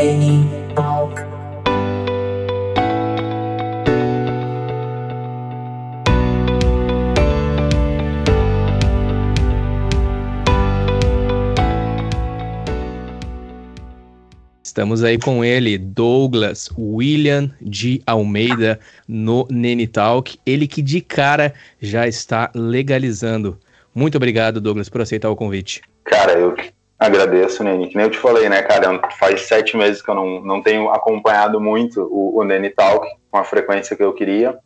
Neni Talk. Estamos aí com ele, Douglas William de Almeida, no Nene Talk. Ele que de cara já está legalizando. Muito obrigado, Douglas, por aceitar o convite. Cara, eu que agradeço, Nene. Que nem eu te falei, né, cara? Faz sete meses que eu não, não tenho acompanhado muito o, o Nene Talk com a frequência que eu queria.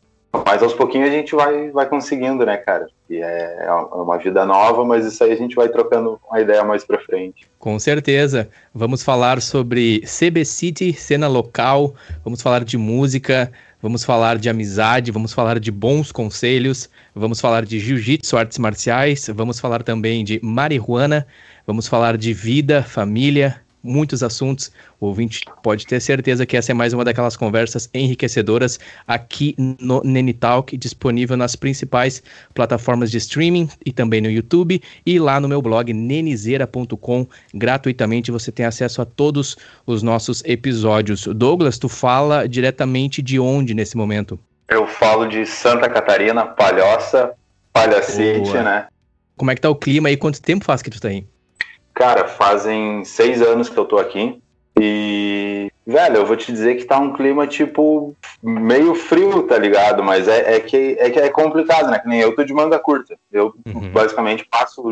Mas aos pouquinhos a gente vai, vai conseguindo, né, cara? E é, é uma vida nova, mas isso aí a gente vai trocando uma ideia mais pra frente. Com certeza. Vamos falar sobre CB City, cena local, vamos falar de música, vamos falar de amizade, vamos falar de bons conselhos, vamos falar de jiu-jitsu, artes marciais, vamos falar também de marihuana, vamos falar de vida, família, muitos assuntos. O ouvinte pode ter certeza que essa é mais uma daquelas conversas enriquecedoras aqui no Nenitalk, disponível nas principais plataformas de streaming e também no YouTube e lá no meu blog nenizeira.com. Gratuitamente você tem acesso a todos os nossos episódios. Douglas, tu fala diretamente de onde nesse momento? Eu falo de Santa Catarina, Palhoça, Palhacite, né? Como é que tá o clima aí? Quanto tempo faz que tu tá aí? Cara, fazem seis anos que eu tô aqui. E, velho, eu vou te dizer que tá um clima, tipo, meio frio, tá ligado? Mas é, é, que, é que é complicado, né? Que nem eu tô de manga curta. Eu, uhum. basicamente, passo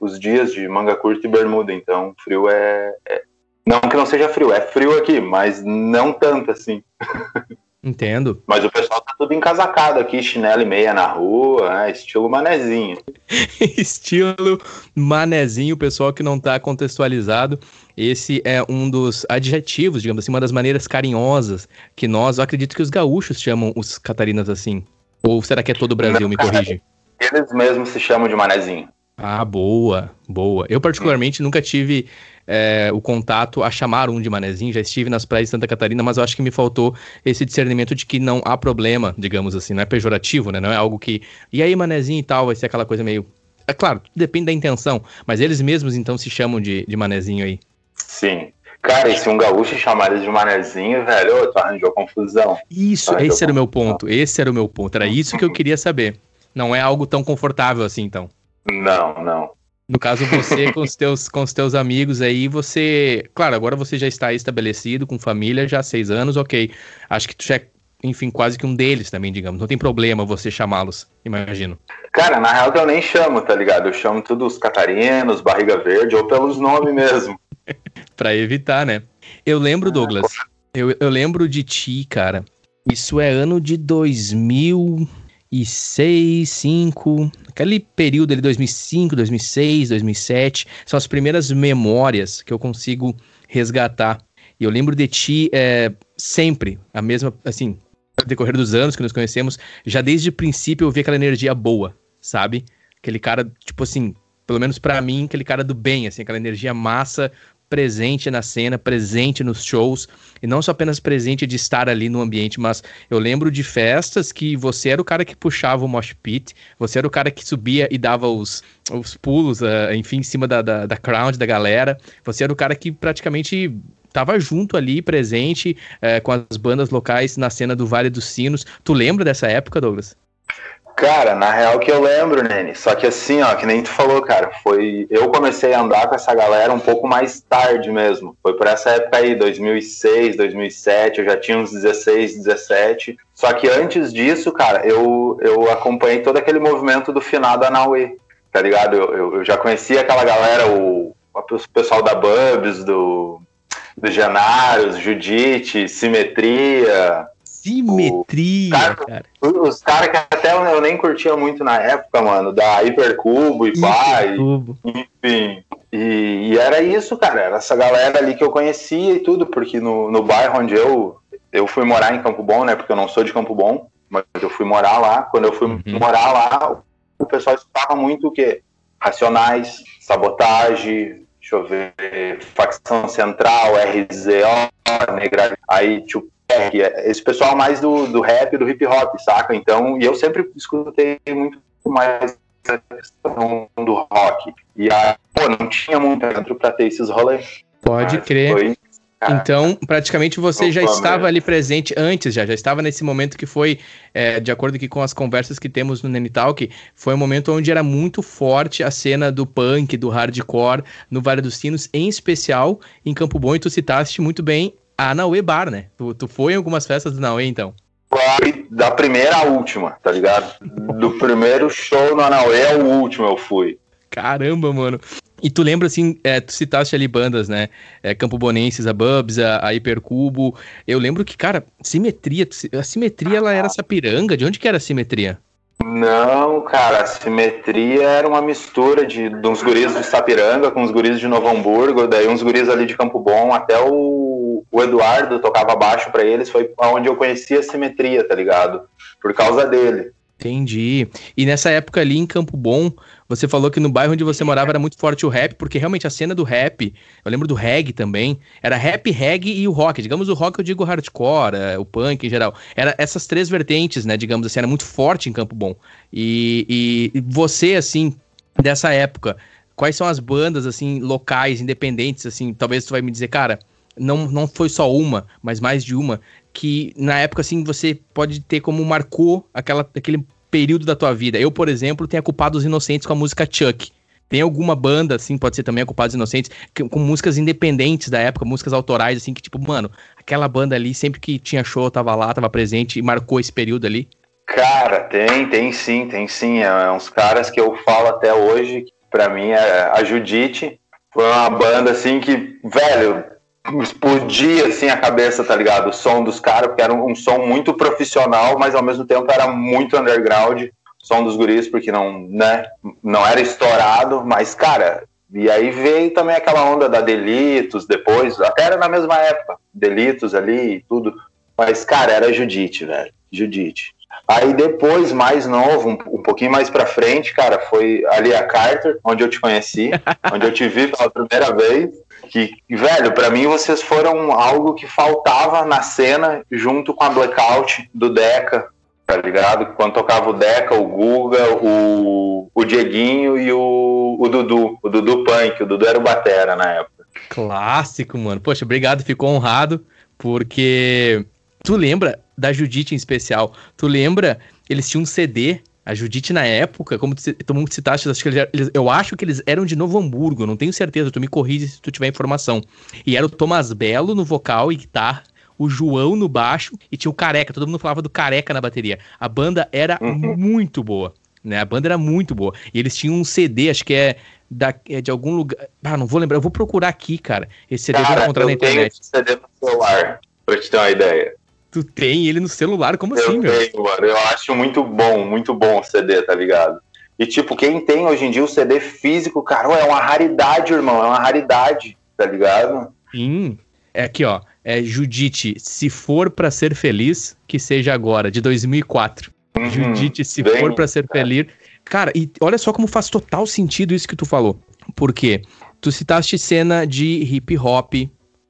os dias de manga curta e bermuda. Então, frio é, é. Não que não seja frio, é frio aqui, mas não tanto assim. Entendo. Mas o pessoal tá tudo encasacado aqui, chinelo e meia na rua, né? estilo manezinho. estilo manezinho, pessoal que não tá contextualizado. Esse é um dos adjetivos, digamos assim, uma das maneiras carinhosas que nós, eu acredito que os gaúchos chamam os catarinas assim. Ou será que é todo o Brasil? Não, me corrige. Eles mesmos se chamam de manezinho. Ah, boa, boa. Eu particularmente hum. nunca tive é, o contato a chamar um de manezinho. Já estive nas praias de Santa Catarina, mas eu acho que me faltou esse discernimento de que não há problema, digamos assim, não é pejorativo, né? Não é algo que. E aí, manezinho e tal, vai ser aquela coisa meio. É claro, depende da intenção, mas eles mesmos então se chamam de, de manezinho aí. Sim. Cara, e se um gaúcho chamar eles de manezinho, velho, tu arranjou confusão. Isso, arranjou esse era o meu ponto. Esse era o meu ponto. Era isso que eu queria saber. Não é algo tão confortável assim, então. Não, não. No caso, você com os teus, com os teus amigos aí, você. Claro, agora você já está estabelecido, com família, já há seis anos, ok. Acho que tu já é, enfim, quase que um deles também, digamos. Não tem problema você chamá-los, imagino. Cara, na real eu nem chamo, tá ligado? Eu chamo todos os catarinos, barriga verde, ou pelos nomes mesmo. pra evitar, né? Eu lembro, Douglas, eu, eu lembro de ti, cara. Isso é ano de 2000 e 6, 5, aquele período ali 2005, 2006, 2007, são as primeiras memórias que eu consigo resgatar. E eu lembro de ti é, sempre, a mesma, assim, no decorrer dos anos que nos conhecemos, já desde o princípio eu vi aquela energia boa, sabe? Aquele cara, tipo assim, pelo menos para mim, aquele cara do bem, assim, aquela energia massa, presente na cena, presente nos shows, e não só apenas presente de estar ali no ambiente, mas eu lembro de festas que você era o cara que puxava o mosh pit, você era o cara que subia e dava os, os pulos, uh, enfim, em cima da, da, da crowd, da galera, você era o cara que praticamente tava junto ali, presente, uh, com as bandas locais na cena do Vale dos Sinos. Tu lembra dessa época, Douglas? Cara, na real que eu lembro, Nene. Só que assim, ó, que nem tu falou, cara, foi. Eu comecei a andar com essa galera um pouco mais tarde mesmo. Foi por essa época aí, 2006, 2007. Eu já tinha uns 16, 17. Só que antes disso, cara, eu, eu acompanhei todo aquele movimento do finado Anauê, tá ligado? Eu, eu, eu já conhecia aquela galera, o, o pessoal da Bubs, do, do Genários, Judite, Simetria. Simetria, cara, cara. Os caras que até eu nem curtia muito na época, mano, da Hipercubo e pai, enfim. E, e, era isso, cara, era essa galera ali que eu conhecia e tudo, porque no, no bairro onde eu, eu fui morar em Campo Bom, né, porque eu não sou de Campo Bom, mas eu fui morar lá, quando eu fui uhum. morar lá, o pessoal escutava muito o quê? Racionais, sabotagem, deixa eu ver, facção central, RZO, negra, aí, tipo, esse pessoal mais do, do rap, do hip hop, saca? Então, e eu sempre escutei muito mais a questão do rock. E a, pô, não tinha muito dentro pra ter esses rolês. Pode crer. Foi, Então, praticamente você já estava ali presente antes, já, já estava nesse momento que foi, é, de acordo aqui com as conversas que temos no Nenitalk, foi um momento onde era muito forte a cena do punk, do hardcore no Vale dos Sinos, em especial em Campo Bom, e tu citaste muito bem a Naue Bar, né? Tu, tu foi em algumas festas do Naue, então? Foi da primeira à última, tá ligado? Do primeiro show no Anaue ao último eu fui. Caramba, mano. E tu lembra, assim, é, tu citaste ali bandas, né? É, Campo Bonenses, a Bubs, a, a Hipercubo. Eu lembro que, cara, simetria, a simetria ela era Sapiranga. De onde que era a simetria? Não, cara, a simetria era uma mistura de, de uns guris de Sapiranga com uns guris de Novo Hamburgo, daí uns guris ali de Campo Bom, até o, o Eduardo tocava baixo para eles, foi onde eu conheci a simetria, tá ligado? Por causa dele. Entendi. E nessa época ali em Campo Bom, você falou que no bairro onde você morava era muito forte o rap, porque realmente a cena do rap, eu lembro do reggae também, era rap, reggae e o rock. Digamos o rock eu digo hardcore, é, o punk em geral. Era essas três vertentes, né, digamos assim, era muito forte em Campo Bom. E, e você, assim, dessa época, quais são as bandas, assim, locais, independentes, assim, talvez tu vai me dizer, cara, não, não foi só uma, mas mais de uma, que na época, assim, você pode ter como marcou aquela, aquele período da tua vida. Eu, por exemplo, tenho a Culpados Inocentes com a música Chuck. Tem alguma banda, assim, pode ser também a Inocentes, que, com músicas independentes da época, músicas autorais, assim, que tipo, mano, aquela banda ali, sempre que tinha show, tava lá, tava presente e marcou esse período ali? Cara, tem, tem sim, tem sim. É, é uns caras que eu falo até hoje, que pra mim é a Judite. Foi uma banda, assim, que, velho, explodia assim a cabeça, tá ligado? O som dos caras, porque era um, um, som muito profissional, mas ao mesmo tempo era muito underground, som dos guris, porque não, né, não era estourado, mas cara, e aí veio também aquela onda da Delitos depois, até era na mesma época, Delitos ali e tudo, mas cara, era Judite, velho, Judite. Aí depois, mais novo, um, um, pouquinho mais pra frente, cara, foi ali a Carter, onde eu te conheci, onde eu te vi pela primeira vez que, velho, para mim vocês foram algo que faltava na cena junto com a Blackout do Deca, tá ligado? Quando tocava o Deca, o Guga, o, o Dieguinho e o, o Dudu, o Dudu Punk, o Dudu era o Batera na época. Clássico, mano. Poxa, obrigado, ficou honrado, porque tu lembra da Judite em especial, tu lembra, eles tinham um CD a Judite, na época, como tu, tu citaste, acho que eles, eu acho que eles eram de Novo Hamburgo, não tenho certeza, tu me corrige se tu tiver informação. E era o Thomas Belo no vocal e guitarra, o João no baixo e tinha o Careca, todo mundo falava do Careca na bateria. A banda era uhum. muito boa, né? A banda era muito boa. E eles tinham um CD, acho que é, da, é de algum lugar. Ah, não vou lembrar, eu vou procurar aqui, cara. Esse CD cara, eu vou encontrar na internet. Tenho esse CD no celular, pra te ter uma ideia. Tu tem ele no celular? Como eu assim, tenho, meu? Mano, eu acho muito bom, muito bom o CD, tá ligado? E, tipo, quem tem hoje em dia o CD físico, cara, é uma raridade, irmão. É uma raridade, tá ligado? Sim. É aqui, ó. É Judite, se for para ser feliz, que seja agora, de 2004. Uhum, Judite, se bem, for para ser cara. feliz. Cara, e olha só como faz total sentido isso que tu falou. Por quê? Tu citaste cena de hip hop,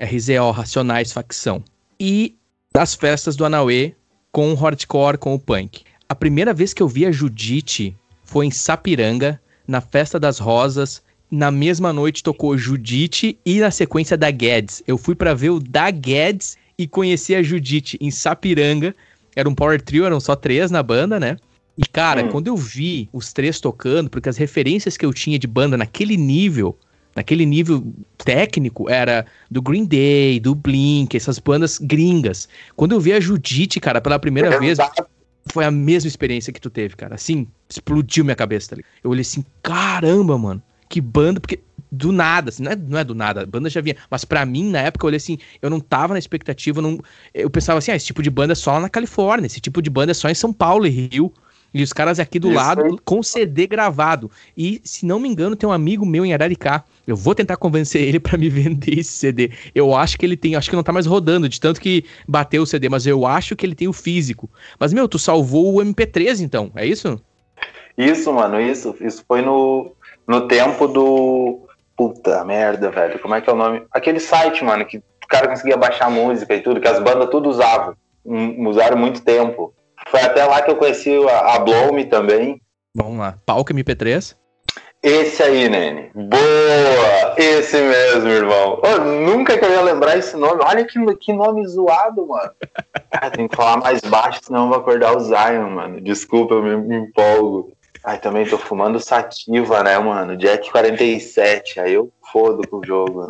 RZO, Racionais, Facção. E das festas do Anauê com o hardcore, com o punk. A primeira vez que eu vi a Judite foi em Sapiranga, na Festa das Rosas. Na mesma noite tocou Judite e na sequência da Guedes. Eu fui para ver o da Guedes e conheci a Judite em Sapiranga. Era um power trio, eram só três na banda, né? E cara, hum. quando eu vi os três tocando, porque as referências que eu tinha de banda naquele nível naquele nível técnico, era do Green Day, do Blink, essas bandas gringas. Quando eu vi a Judite, cara, pela primeira vez, foi a mesma experiência que tu teve, cara. Assim, explodiu minha cabeça, tá ligado? Eu olhei assim, caramba, mano, que banda, porque do nada, assim, não é, não é do nada, a banda já vinha, mas para mim, na época, eu olhei assim, eu não tava na expectativa, não, eu pensava assim, ah, esse tipo de banda é só lá na Califórnia, esse tipo de banda é só em São Paulo e Rio, e os caras aqui do Isso lado com CD gravado. E, se não me engano, tem um amigo meu em Araricá. Eu vou tentar convencer ele para me vender esse CD. Eu acho que ele tem, acho que não tá mais rodando, de tanto que bateu o CD, mas eu acho que ele tem o físico. Mas, meu, tu salvou o MP3 então, é isso? Isso, mano, isso. Isso foi no, no tempo do. Puta merda, velho. Como é que é o nome? Aquele site, mano, que o cara conseguia baixar música e tudo, que as bandas tudo usavam. Usaram muito tempo. Foi até lá que eu conheci a, a Blow Me também. Vamos lá. Palco MP3? Esse aí, Nene. Boa! Esse mesmo, irmão. Oh, nunca que eu ia lembrar esse nome. Olha que, que nome zoado, mano. Ah, tem que falar mais baixo, senão eu vou acordar o Zion, mano. Desculpa, eu me, me empolgo. Ai, também tô fumando sativa, né, mano? Jack 47. Aí eu fodo com o jogo, né?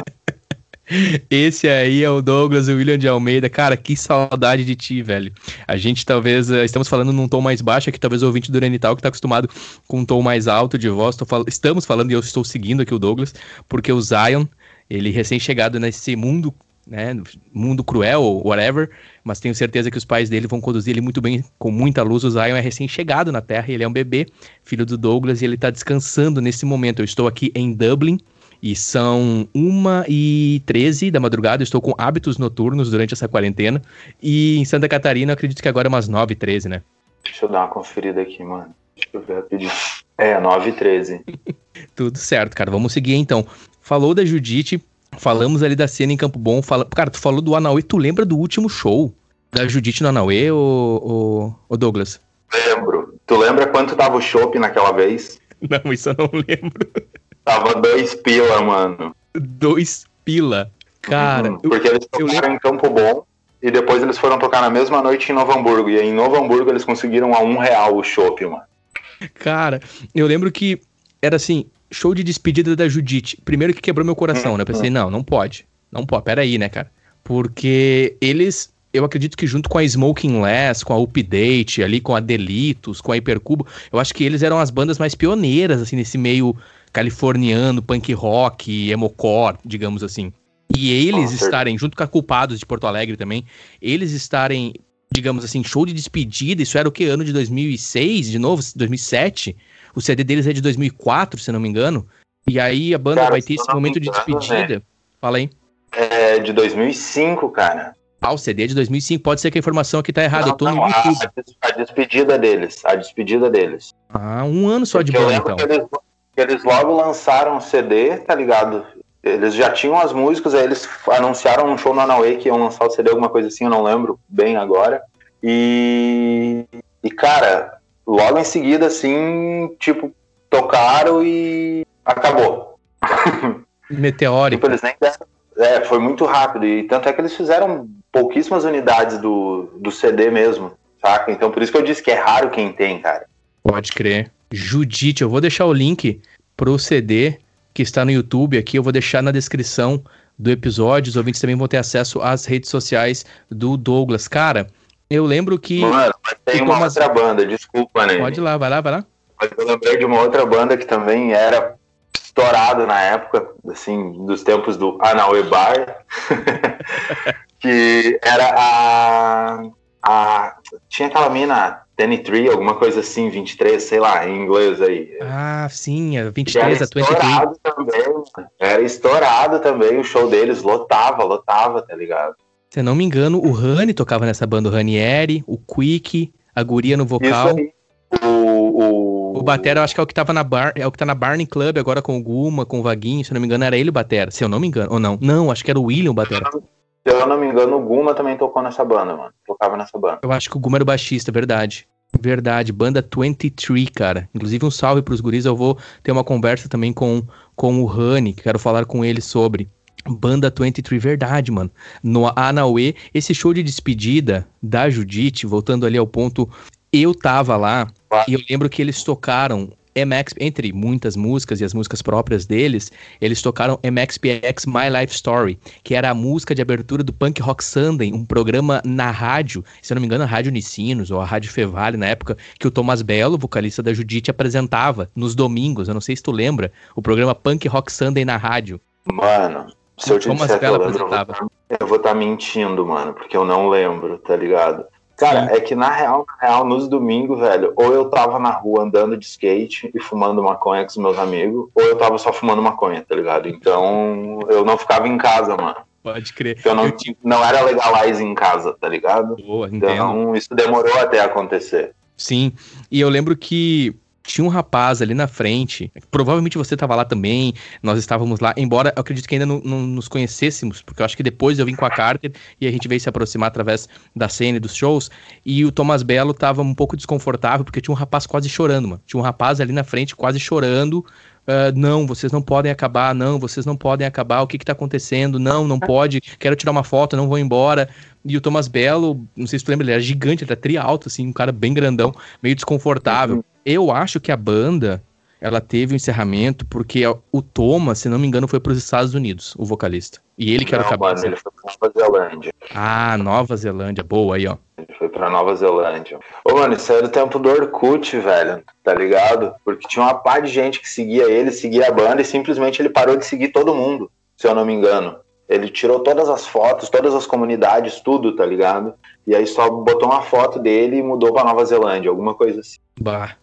Esse aí é o Douglas William de Almeida. Cara, que saudade de ti, velho. A gente talvez. Uh, estamos falando num tom mais baixo aqui, talvez o ouvinte do Renital que tá acostumado com um tom mais alto de voz. Fal estamos falando e eu estou seguindo aqui o Douglas, porque o Zion, ele recém-chegado nesse mundo. Né, mundo cruel ou whatever, mas tenho certeza que os pais dele vão conduzir ele muito bem, com muita luz. O Zion é recém-chegado na Terra, ele é um bebê, filho do Douglas, e ele tá descansando nesse momento. Eu estou aqui em Dublin, e são 1 e 13 da madrugada, estou com hábitos noturnos durante essa quarentena. E em Santa Catarina, acredito que agora é umas 9 e 13, né? Deixa eu dar uma conferida aqui, mano. Deixa eu ver rapidinho. É, 9 e 13. Tudo certo, cara. Vamos seguir então. Falou da Judite, falamos ali da cena em Campo Bom. Fala... Cara, tu falou do Anauê, tu lembra do último show da Judite no Anauê, ô, ô, Douglas? Lembro. Tu lembra quanto tava o chopp naquela vez? Não, isso eu não lembro. Tava dois pila, mano. Dois pila. Cara. Uhum, porque eles tocaram em Campo Bom e depois eles foram tocar na mesma noite em Novo Hamburgo. E aí, em Novo Hamburgo eles conseguiram a um real o chopp, mano. Cara, eu lembro que era assim, show de despedida da Judite. Primeiro que quebrou meu coração, né? Eu pensei, não, não pode. Não pode, peraí, né, cara? Porque eles, eu acredito que junto com a Smoking Less, com a Update, ali com a Delitos, com a Hipercubo, eu acho que eles eram as bandas mais pioneiras, assim, nesse meio californiano, punk rock, emocore, digamos assim. E eles estarem, junto com a Culpados de Porto Alegre também, eles estarem, digamos assim, show de despedida, isso era o que? Ano de 2006, de novo? 2007? O CD deles é de 2004, se não me engano. E aí a banda cara, vai ter esse momento de despedida. Né? Fala aí. É de 2005, cara. Ah, o CD é de 2005. Pode ser que a informação aqui tá errada. Não, eu tô não, no YouTube. A, a, despedida deles. A despedida deles. Ah, um ano só Porque de banda, então. Eles, eles logo lançaram o CD, tá ligado? Eles já tinham as músicas, aí eles anunciaram um show no Anauê que iam lançar o CD, alguma coisa assim, eu não lembro bem agora. E, e cara, logo em seguida, assim, tipo, tocaram e acabou. Meteórico. tipo, nem é, foi muito rápido. E tanto é que eles fizeram pouquíssimas unidades do, do CD mesmo, saca? Então por isso que eu disse que é raro quem tem, cara. Pode crer. Judite, eu vou deixar o link pro CD que está no YouTube aqui, eu vou deixar na descrição do episódio. Os ouvintes também vão ter acesso às redes sociais do Douglas. Cara, eu lembro que. Mano, mas tem uma outra banda, desculpa, né? Pode ir lá, vai lá, vai lá. Mas eu lembrei de uma outra banda que também era estourado na época, assim, dos tempos do Anauê Bar, que era a, a. Tinha aquela mina 23, alguma coisa assim, 23, sei lá, em inglês aí. Ah, sim, a 23, a 23. Também, era estourado também, o show deles lotava, lotava, tá ligado? Se eu não me engano, o Rani tocava nessa banda, o Ranieri, o Quick, a guria no vocal. O, o... o Batera, eu acho que é o que tava na bar, é o que tá na Barney Club agora com o Guma, com o Vaguinho, se eu não me engano, era ele o Batera, se eu não me engano, ou não. Não, acho que era o William o Batera. Se eu não me engano, o Guma também tocou nessa banda, mano. Tocava nessa banda. Eu acho que o Guma era o baixista, verdade. Verdade, banda 23, cara. Inclusive um salve pros guris, eu vou ter uma conversa também com, com o Rani, que quero falar com ele sobre. Banda 23, verdade, mano. No Anauê, esse show de despedida da Judite, voltando ali ao ponto, eu tava lá e eu lembro que eles tocaram MX, entre muitas músicas e as músicas próprias deles, eles tocaram MXPX My Life Story, que era a música de abertura do Punk Rock Sunday, um programa na rádio, se eu não me engano, a Rádio Unicinos ou a Rádio Fevale, na época, que o Thomas Bello, vocalista da Judite, apresentava nos domingos. Eu não sei se tu lembra, o programa Punk Rock Sunday na rádio. Mano, se eu te Thomas disser Bello eu lembro, apresentava. eu vou estar tá mentindo, mano, porque eu não lembro, tá ligado? Cara, é que na real, na real, nos domingos, velho, ou eu tava na rua andando de skate e fumando maconha com os meus amigos, ou eu tava só fumando maconha, tá ligado? Então eu não ficava em casa, mano. Pode crer. Então não, não era legalize em casa, tá ligado? Boa, então isso demorou até acontecer. Sim, e eu lembro que tinha um rapaz ali na frente, provavelmente você estava lá também, nós estávamos lá, embora eu acredito que ainda não, não, nos conhecêssemos, porque eu acho que depois eu vim com a Carter e a gente veio se aproximar através da cena e dos shows, e o Thomas Belo estava um pouco desconfortável, porque tinha um rapaz quase chorando, mano. Tinha um rapaz ali na frente quase chorando, Uh, não, vocês não podem acabar, não, vocês não podem acabar, o que que tá acontecendo? Não, não pode, quero tirar uma foto, não vou embora. E o Thomas Belo, não sei se tu lembra, ele era gigante, ele era trialto, assim, um cara bem grandão, meio desconfortável. Uhum. Eu acho que a banda, ela teve um encerramento porque o Thomas, se não me engano, foi para os Estados Unidos, o vocalista. E ele que era o cabeça. Ele foi pra Nova Zelândia. Ah, Nova Zelândia, boa aí, ó. Ele foi pra Nova Zelândia. Ô, mano, isso era o tempo do Orkut, velho, tá ligado? Porque tinha uma par de gente que seguia ele, seguia a banda e simplesmente ele parou de seguir todo mundo, se eu não me engano. Ele tirou todas as fotos, todas as comunidades, tudo, tá ligado? E aí só botou uma foto dele e mudou pra Nova Zelândia, alguma coisa assim. Bah.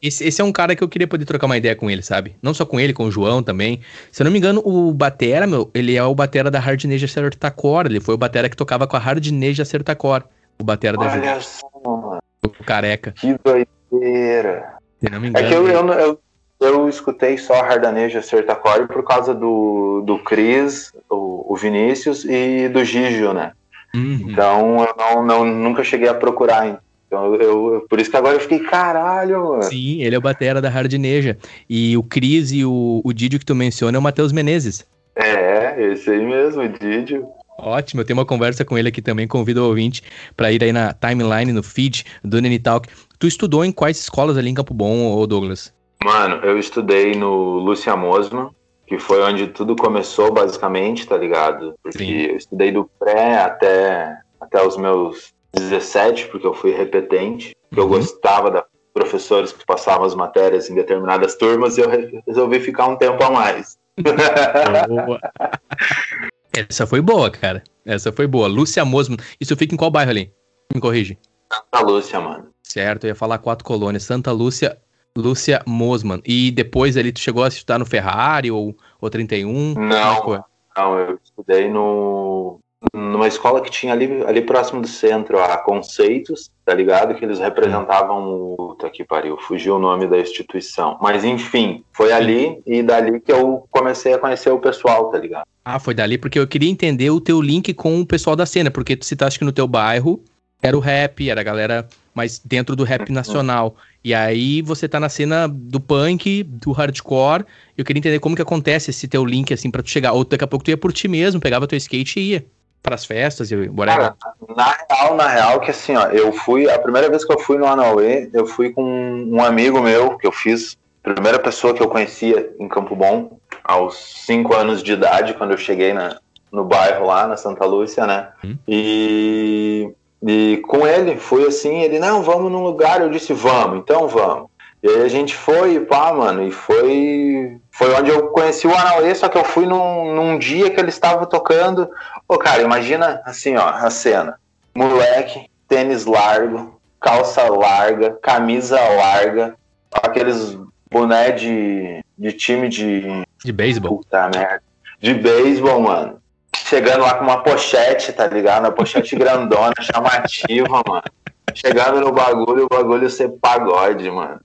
Esse, esse, é um cara que eu queria poder trocar uma ideia com ele, sabe? Não só com ele, com o João também. Se eu não me engano, o Batera, meu, ele é o Batera da Hard Neja Certacor. Ele foi o Batera que tocava com a Hard Neja Certacor. O Batera Olha da Olha só, mano. O careca. Que doideira. Se não me engano. É que eu, eu, eu, eu escutei só a Hardaneja Certacor por causa do, do Cris, o, o Vinícius e do Gigio, né? Uhum. Então eu não, não, nunca cheguei a procurar então eu, por isso que agora eu fiquei, caralho, mano. Sim, ele é o batera da Hardneja. E o Cris e o, o Didio que tu menciona é o Matheus Menezes. É, esse aí mesmo, o Didio. Ótimo, eu tenho uma conversa com ele aqui também, convido o ouvinte para ir aí na timeline, no feed do Nene Talk. Tu estudou em quais escolas ali em Campo Bom, Douglas? Mano, eu estudei no Lúcia Mosman, que foi onde tudo começou basicamente, tá ligado? Porque Sim. eu estudei do pré até, até os meus 17, porque eu fui repetente, porque uhum. eu gostava da professores que passavam as matérias em determinadas turmas e eu resolvi ficar um tempo a mais. Essa foi boa, cara. Essa foi boa. Lúcia Mosman. Isso fica em qual bairro ali? Me corrige. Santa Lúcia, mano. Certo, eu ia falar quatro colônias. Santa Lúcia, Lúcia Mosman. E depois ali tu chegou a estudar no Ferrari ou, ou 31? Não, não, eu estudei no numa escola que tinha ali, ali próximo do centro, a Conceitos, tá ligado? Que eles representavam o. Tá que pariu, fugiu o nome da instituição. Mas enfim, foi ali e dali que eu comecei a conhecer o pessoal, tá ligado? Ah, foi dali porque eu queria entender o teu link com o pessoal da cena, porque tu citaste que no teu bairro era o rap, era a galera mais dentro do rap uhum. nacional. E aí você tá na cena do punk, do hardcore. Eu queria entender como que acontece esse teu link, assim, para tu chegar. Ou daqui a pouco tu ia por ti mesmo, pegava teu skate e ia pras festas e whatever? Cara, na real, na real, que assim, ó, eu fui, a primeira vez que eu fui no Anauê, eu fui com um amigo meu, que eu fiz, primeira pessoa que eu conhecia em Campo Bom, aos 5 anos de idade, quando eu cheguei na, no bairro lá, na Santa Lúcia, né? Hum. E, e com ele, fui assim, ele, não, vamos num lugar, eu disse, vamos, então vamos. E aí a gente foi, pá, mano, e foi foi onde eu conheci o Anauê, só que eu fui num, num dia que ele estava tocando. Pô, cara, imagina assim, ó, a cena. Moleque, tênis largo, calça larga, camisa larga, aqueles boné de, de time de. De beisebol. Puta merda. De beisebol, mano. Chegando lá com uma pochete, tá ligado? Uma pochete grandona, chamativa, mano. Chegando no bagulho, o bagulho ser pagode, mano.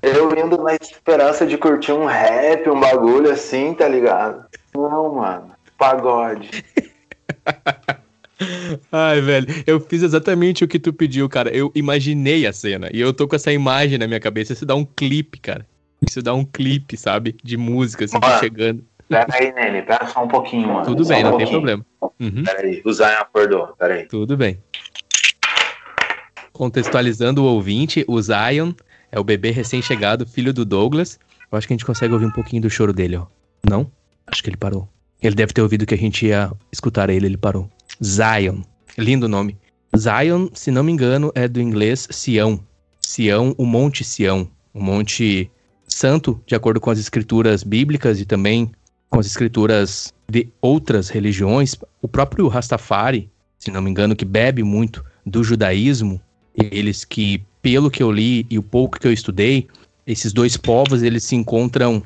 Eu indo na esperança de curtir um rap, um bagulho assim, tá ligado? Não, mano. Pagode. Ai, velho, eu fiz exatamente o que tu pediu, cara. Eu imaginei a cena e eu tô com essa imagem na minha cabeça. Isso dá um clipe, cara. Isso dá um clipe, sabe? De música, assim, mano, chegando. Pera aí, Nene, pera só um pouquinho, mano. Tudo só bem, um não pouquinho. tem problema. Uhum. Pera aí, o Zion acordou, pera aí. Tudo bem. Contextualizando o ouvinte, o Zion é o bebê recém-chegado, filho do Douglas. Eu acho que a gente consegue ouvir um pouquinho do choro dele, ó. Não? Acho que ele parou. Ele deve ter ouvido que a gente ia escutar ele, ele parou. Zion. Lindo nome. Zion, se não me engano, é do inglês Sião. Sião, o Monte Sião. O Monte Santo, de acordo com as escrituras bíblicas e também com as escrituras de outras religiões. O próprio Rastafari, se não me engano, que bebe muito do judaísmo, eles que pelo que eu li e o pouco que eu estudei, esses dois povos eles se encontram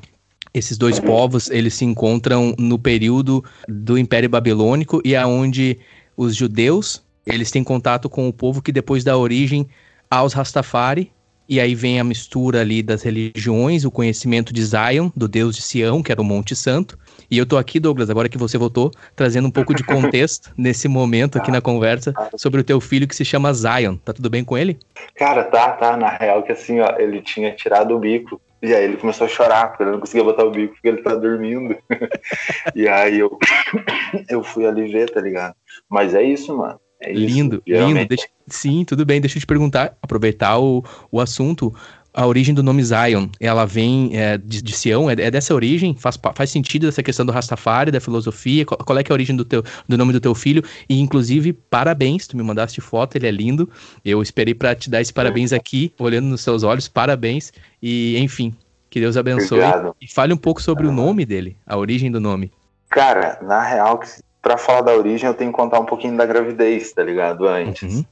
esses dois povos eles se encontram no período do Império Babilônico e aonde os judeus eles têm contato com o povo que depois dá origem aos Rastafari e aí vem a mistura ali das religiões, o conhecimento de Zion, do Deus de Sião, que era o Monte Santo. E eu tô aqui, Douglas, agora que você voltou, trazendo um pouco de contexto nesse momento aqui na conversa sobre o teu filho que se chama Zion. Tá tudo bem com ele? Cara, tá, tá. Na real que assim, ó, ele tinha tirado o bico E aí ele começou a chorar, porque ele não conseguia botar o bico porque ele tá dormindo. e aí eu, eu fui ali ver, tá ligado? Mas é isso, mano. É lindo, isso, lindo. Deixa, sim, tudo bem. Deixa eu te perguntar, aproveitar o, o assunto a origem do nome Zion, ela vem é, de, de, Sião, é, é, dessa origem? Faz, faz sentido essa questão do Rastafari, da filosofia? Qual, qual, é, é a origem do, teu, do nome do teu filho? E, inclusive, parabéns, tu me mandaste foto, ele é lindo. Eu esperei para te dar esse parabéns aqui, olhando nos seus olhos, parabéns. E, enfim, que Deus abençoe. Obrigado. E fale um pouco sobre o nome dele, a origem do nome. Cara, na real, para falar da origem, eu tenho que contar um pouquinho da gravidez, tá ligado? Antes. Uhum.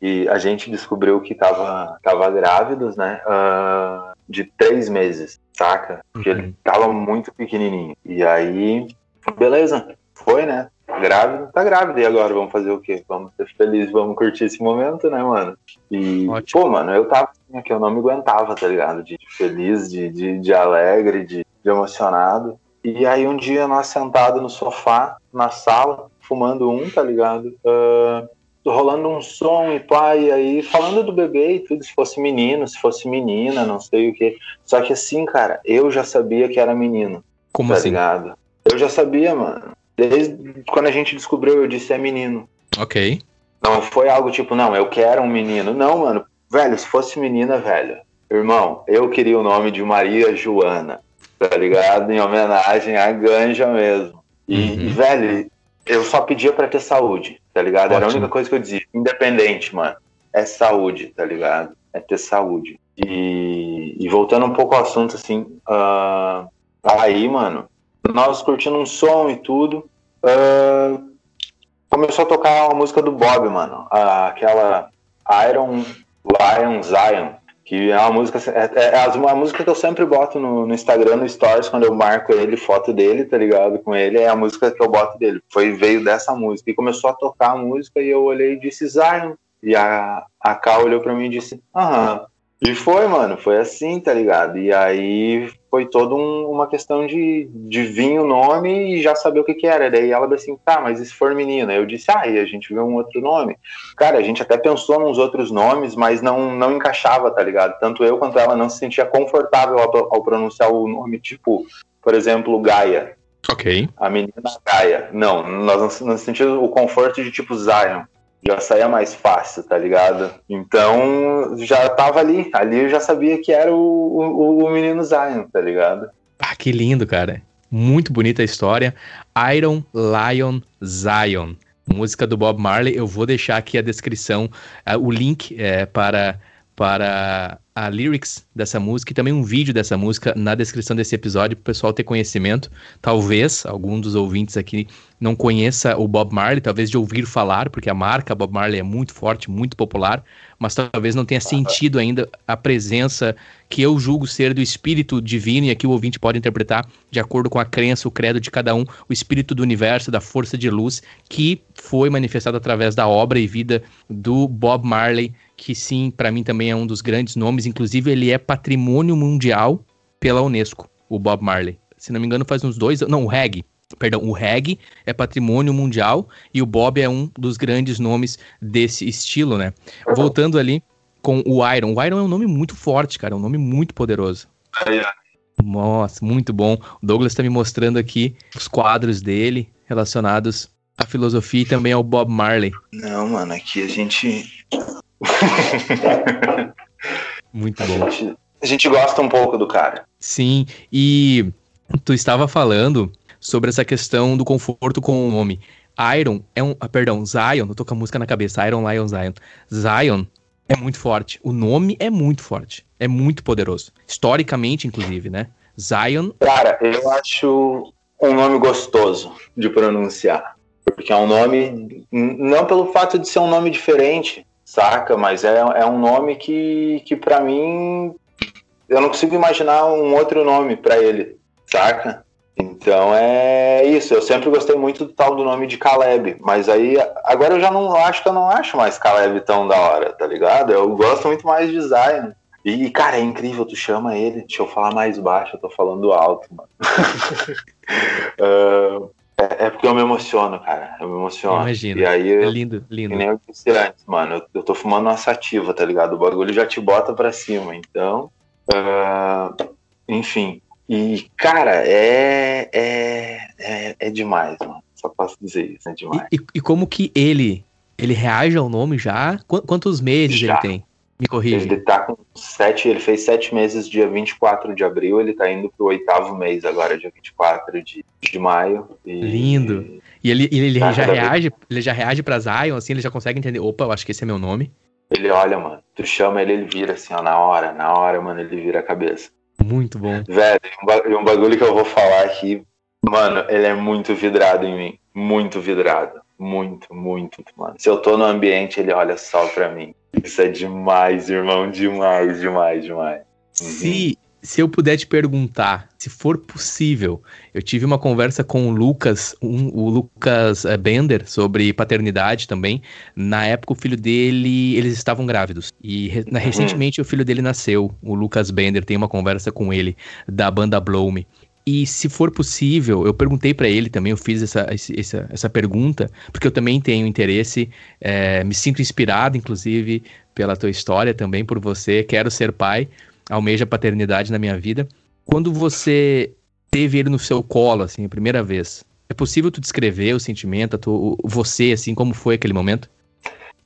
E a gente descobriu que tava, tava grávidos, né? Uh, de três meses, saca? Porque uhum. ele tava muito pequenininho. E aí, beleza, foi, né? Grávido, tá grávido. E agora, vamos fazer o quê? Vamos ser felizes, vamos curtir esse momento, né, mano? E, Ótimo. pô, mano, eu tava assim, que eu não me aguentava, tá ligado? De feliz, de, de, de alegre, de, de emocionado. E aí, um dia, nós sentados no sofá, na sala, fumando um, tá ligado? Uh, rolando um som e e aí falando do bebê e tudo, se fosse menino, se fosse menina, não sei o que. Só que assim, cara, eu já sabia que era menino. Como tá assim? Ligado? Eu já sabia, mano. Desde quando a gente descobriu, eu disse é menino. Ok. Não foi algo tipo, não, eu quero um menino. Não, mano. Velho, se fosse menina, velho. Irmão, eu queria o nome de Maria Joana, tá ligado? Em homenagem à Ganja mesmo. E, uhum. velho, eu só pedia para ter saúde, tá ligado? Ótimo. Era a única coisa que eu dizia. Independente, mano. É saúde, tá ligado? É ter saúde. E, e voltando um pouco ao assunto, assim, uh, aí, mano, nós curtindo um som e tudo, uh, começou a tocar uma música do Bob, mano. Uh, aquela Iron Lion Zion. Que é uma música. É, é, é uma música que eu sempre boto no, no, Instagram, no Stories, quando eu marco ele, foto dele, tá ligado? Com ele, é a música que eu boto dele. Foi, veio dessa música. E começou a tocar a música e eu olhei e disse Zion. E a, a Ká olhou pra mim e disse, aham. E foi, mano, foi assim, tá ligado? E aí foi toda um, uma questão de, de vir o nome e já saber o que que era. Daí ela disse assim, tá, mas e se for menina? Eu disse, ah, e a gente viu um outro nome. Cara, a gente até pensou nos outros nomes, mas não, não encaixava, tá ligado? Tanto eu quanto ela não se sentia confortável ao, ao pronunciar o nome, tipo, por exemplo, Gaia. Ok. A menina Gaia. Não, nós não, não sentimos o conforto de tipo Zion já saía mais fácil, tá ligado? Então já tava ali, ali eu já sabia que era o, o, o menino Zion, tá ligado? Ah, que lindo, cara. Muito bonita a história. Iron Lion Zion. Música do Bob Marley. Eu vou deixar aqui a descrição, uh, o link é, para para a lyrics dessa música e também um vídeo dessa música na descrição desse episódio para o pessoal ter conhecimento. Talvez algum dos ouvintes aqui não conheça o Bob Marley, talvez de ouvir falar, porque a marca Bob Marley é muito forte, muito popular, mas talvez não tenha sentido ainda a presença que eu julgo ser do espírito divino, e aqui o ouvinte pode interpretar de acordo com a crença, o credo de cada um, o espírito do universo, da força de luz, que foi manifestado através da obra e vida do Bob Marley, que sim, para mim também é um dos grandes nomes, inclusive ele é patrimônio mundial pela Unesco, o Bob Marley. Se não me engano, faz uns dois, não, o reggae, Perdão, o reggae é patrimônio mundial e o Bob é um dos grandes nomes desse estilo, né? Voltando ali com o Iron. O Iron é um nome muito forte, cara, é um nome muito poderoso. Nossa, muito bom. O Douglas está me mostrando aqui os quadros dele relacionados à filosofia e também ao Bob Marley. Não, mano, aqui a gente. muito bom. A gente, a gente gosta um pouco do cara. Sim, e tu estava falando sobre essa questão do conforto com o nome. Iron é um. Ah, perdão, Zion, eu tô com a música na cabeça. Iron, Lion, Zion. Zion é muito forte. O nome é muito forte. É muito poderoso. Historicamente, inclusive, né? Zion. Cara, eu acho um nome gostoso de pronunciar. Porque é um nome. Não pelo fato de ser um nome diferente, saca? Mas é, é um nome que, que para mim. Eu não consigo imaginar um outro nome para ele, saca? Então é isso. Eu sempre gostei muito do tal do nome de Caleb, mas aí agora eu já não acho que eu não acho mais Caleb tão da hora, tá ligado? Eu gosto muito mais de Zion. E, cara, é incrível, tu chama ele. Deixa eu falar mais baixo, eu tô falando alto, mano. uh, é, é, porque eu me emociono, cara. Eu me emociono. Imagina. E aí, é lindo, lindo. nem eu disse antes, mano, eu, eu tô fumando uma sativa, tá ligado? O bagulho já te bota pra cima. Então, Uh, enfim. E, cara, é, é, é, é, demais, mano. Só posso dizer isso, é demais. E, e, e como que ele, ele reage ao nome já? Quantos meses já. ele tem? Me corrija. Ele tá com sete, ele fez sete meses dia 24 de abril, ele tá indo pro oitavo mês agora, dia 24 de, de maio. E, Lindo. E ele, ele, ele tá já reage, ele já reage pra Zion, assim, ele já consegue entender, opa, eu acho que esse é meu nome. Ele olha, mano, tu chama ele, ele vira assim, ó, na hora, na hora, mano, ele vira a cabeça. Muito bom. Velho, e um bagulho que eu vou falar aqui, mano, ele é muito vidrado em mim. Muito vidrado. Muito, muito, mano. Se eu tô no ambiente, ele olha só pra mim. Isso é demais, irmão. Demais, demais, demais. Se, uhum. Se eu puder te perguntar, se for possível, eu tive uma conversa com o Lucas, um, o Lucas eh, Bender, sobre paternidade também. Na época, o filho dele, eles estavam grávidos. E uhum. recentemente o filho dele nasceu. O Lucas Bender tem uma conversa com ele, da banda Blow Me. E se for possível, eu perguntei para ele também, eu fiz essa, essa, essa pergunta, porque eu também tenho interesse, é, me sinto inspirado, inclusive, pela tua história também, por você, quero ser pai, almeja paternidade na minha vida. Quando você teve ele no seu colo, assim, a primeira vez, é possível tu descrever o sentimento, tu, você, assim, como foi aquele momento?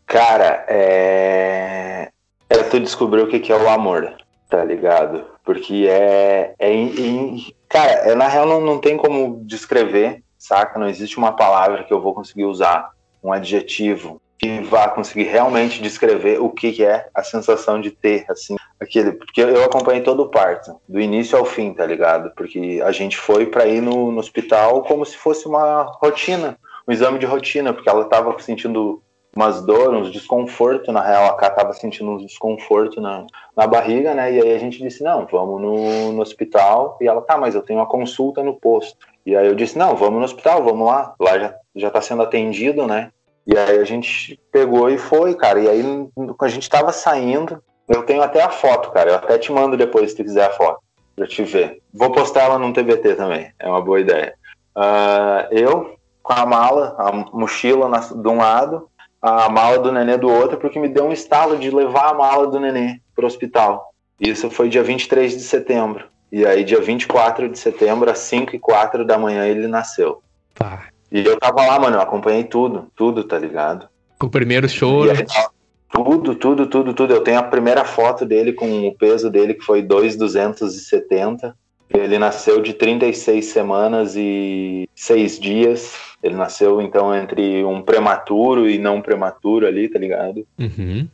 Cara, é... é tu descobrir o que é o amor, tá ligado? Porque é. é in, cara, é, na real não, não tem como descrever, saca? Não existe uma palavra que eu vou conseguir usar, um adjetivo, que vá conseguir realmente descrever o que, é a sensação de ter, assim, aquele. Porque eu acompanhei todo o parto, do início ao fim, tá ligado? Porque a gente foi para ir no, no hospital como se fosse uma rotina, um exame de rotina, porque ela tava sentindo umas dores, uns desconforto, na real, a Ká tava sentindo um desconforto na, na barriga, né? E aí a gente disse, não, vamos no, no hospital. E ela, tá, mas eu tenho uma consulta no posto. E aí eu disse, não, vamos no hospital, vamos lá. Lá já, já tá sendo atendido, né? E aí a gente pegou e foi, cara. E aí a gente tava saindo, eu tenho até a foto, cara. Eu até te mando depois se tu quiser a foto, pra te ver. Vou postar ela no TBT também, é uma boa ideia. Uh, eu, com a mala, a mochila na, de um lado, a mala do nenê do outro, porque me deu um estalo de levar a mala do nenê para o hospital. Isso foi dia 23 de setembro. E aí, dia 24 de setembro, às 5 e 4 da manhã, ele nasceu. Pá. E eu tava lá, mano, eu acompanhei tudo, tudo, tá ligado? O primeiro choro. Aí, tudo, tudo, tudo, tudo. Eu tenho a primeira foto dele com o peso dele, que foi 2,270. Ele nasceu de 36 semanas e 6 dias. Ele nasceu, então, entre um prematuro e não prematuro ali, tá ligado? Uhum.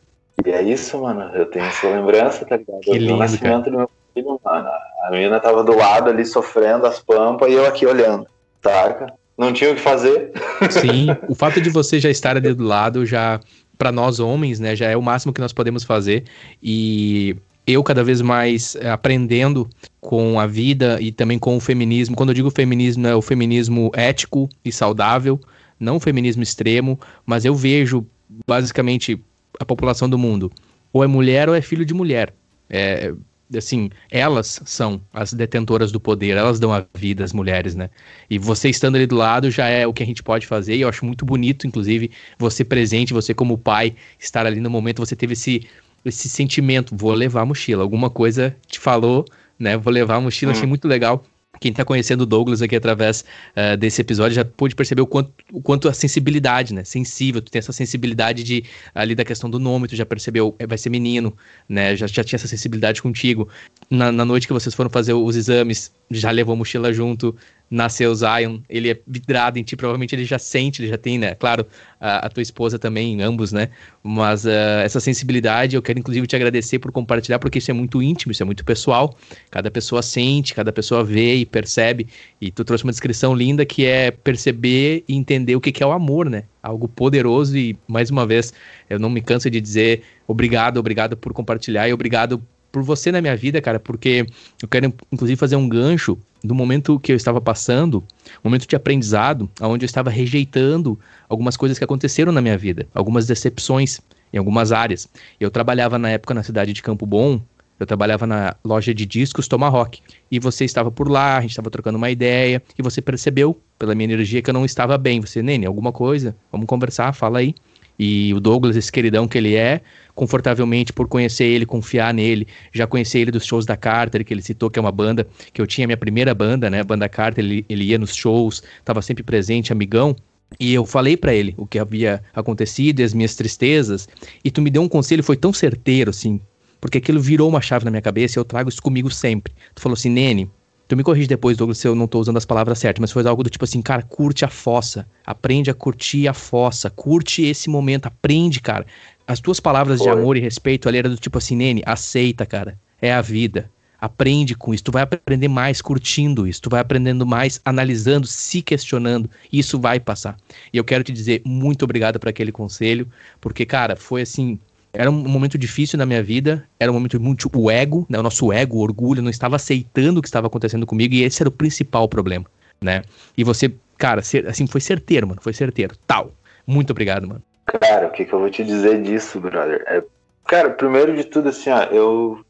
E é isso, mano. Eu tenho essa lembrança, tá ligado? Que lindo, o nascimento cara. do meu filho, mano. A menina tava do lado ali, sofrendo as pampas, e eu aqui olhando, saca? Não tinha o que fazer. Sim, o fato de você já estar ali do lado já para nós homens, né, já é o máximo que nós podemos fazer. E eu cada vez mais eh, aprendendo com a vida e também com o feminismo. Quando eu digo feminismo, é o feminismo ético e saudável, não o feminismo extremo, mas eu vejo basicamente a população do mundo ou é mulher ou é filho de mulher. É, assim, elas são as detentoras do poder, elas dão a vida às mulheres, né? E você estando ali do lado já é o que a gente pode fazer, e eu acho muito bonito, inclusive, você presente, você como pai, estar ali no momento, você teve esse esse sentimento, vou levar a mochila. Alguma coisa te falou, né? Vou levar a mochila, hum. achei muito legal. Quem está conhecendo o Douglas aqui através uh, desse episódio já pôde perceber o quanto, o quanto a sensibilidade, né? Sensível, tu tem essa sensibilidade de ali da questão do nome, tu já percebeu, é, vai ser menino, né? Já, já tinha essa sensibilidade contigo. Na, na noite que vocês foram fazer os exames, já levou a mochila junto, nasceu Zion, ele é vidrado em ti, provavelmente ele já sente, ele já tem, né? Claro, a, a tua esposa também, ambos, né? Mas uh, essa sensibilidade, eu quero inclusive te agradecer por compartilhar, porque isso é muito íntimo, isso é muito pessoal. Cada pessoa sente, cada pessoa vê e percebe. E tu trouxe uma descrição linda que é perceber e entender o que, que é o amor, né? Algo poderoso e, mais uma vez, eu não me canso de dizer obrigado, obrigado por compartilhar e obrigado por você na minha vida, cara, porque eu quero, inclusive, fazer um gancho do momento que eu estava passando, momento de aprendizado, onde eu estava rejeitando algumas coisas que aconteceram na minha vida, algumas decepções em algumas áreas. Eu trabalhava na época na cidade de Campo Bom, eu trabalhava na loja de discos Tomahawk. E você estava por lá, a gente estava trocando uma ideia, e você percebeu, pela minha energia, que eu não estava bem. Você, Nene, alguma coisa? Vamos conversar, fala aí. E o Douglas, esse queridão que ele é, confortavelmente por conhecer ele, confiar nele, já conhecer ele dos shows da Carter, que ele citou que é uma banda, que eu tinha minha primeira banda, né, banda Carter, ele, ele ia nos shows, estava sempre presente, amigão, e eu falei para ele o que havia acontecido e as minhas tristezas, e tu me deu um conselho, foi tão certeiro, assim, porque aquilo virou uma chave na minha cabeça e eu trago isso comigo sempre. Tu falou assim, Nene, Tu me corrige depois, Douglas, se eu não tô usando as palavras certas, mas foi algo do tipo assim, cara, curte a fossa. Aprende a curtir a fossa. Curte esse momento. Aprende, cara. As tuas palavras foi. de amor e respeito ali era do tipo assim, Nene, aceita, cara. É a vida. Aprende com isso. Tu vai aprender mais curtindo isso. Tu vai aprendendo mais analisando, se questionando. Isso vai passar. E eu quero te dizer muito obrigado por aquele conselho, porque, cara, foi assim era um momento difícil na minha vida, era um momento muito. O ego, né, o nosso ego, o orgulho, não estava aceitando o que estava acontecendo comigo, e esse era o principal problema, né? E você, cara, assim, foi certeiro, mano, foi certeiro. Tal. Muito obrigado, mano. Cara, o que, que eu vou te dizer disso, brother? É, cara, primeiro de tudo, assim, ó, eu.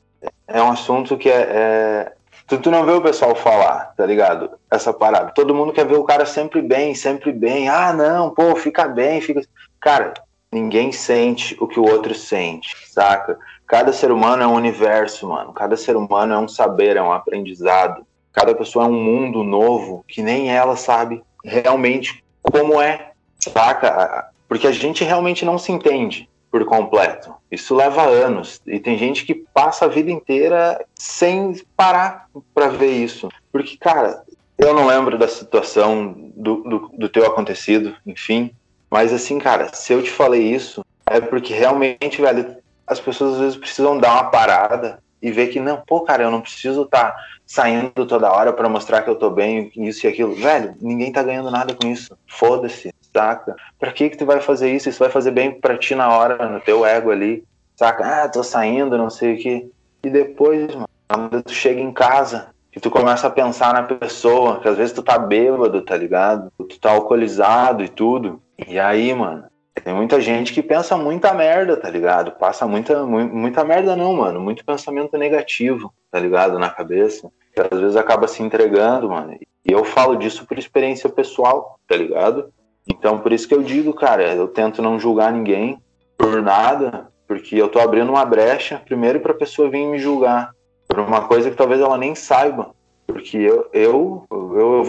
É um assunto que é, é... Tu, não vê o pessoal falar, tá ligado? Essa parada. Todo mundo quer ver o cara sempre bem, sempre bem. Ah, não, pô, fica bem, fica. Cara, Ninguém sente o que o outro sente, saca? Cada ser humano é um universo, mano. Cada ser humano é um saber, é um aprendizado. Cada pessoa é um mundo novo que nem ela sabe realmente como é, saca? Porque a gente realmente não se entende por completo. Isso leva anos. E tem gente que passa a vida inteira sem parar para ver isso. Porque, cara, eu não lembro da situação do, do, do teu acontecido, enfim. Mas assim, cara, se eu te falei isso, é porque realmente, velho, as pessoas às vezes precisam dar uma parada e ver que não, pô, cara, eu não preciso estar tá saindo toda hora para mostrar que eu tô bem, isso e aquilo. Velho, ninguém tá ganhando nada com isso. Foda-se, saca? Pra que que tu vai fazer isso? Isso vai fazer bem pra ti na hora, no teu ego ali, saca? Ah, tô saindo, não sei o que. E depois, mano, quando tu chega em casa, que tu começa a pensar na pessoa, que às vezes tu tá bêbado, tá ligado? Tu tá alcoolizado e tudo. E aí, mano, tem muita gente que pensa muita merda, tá ligado? Passa muita, muita merda não, mano. Muito pensamento negativo, tá ligado? Na cabeça. Que às vezes acaba se entregando, mano. E eu falo disso por experiência pessoal, tá ligado? Então, por isso que eu digo, cara, eu tento não julgar ninguém por nada, porque eu tô abrindo uma brecha, primeiro pra pessoa vir me julgar por uma coisa que talvez ela nem saiba, porque eu, eu, eu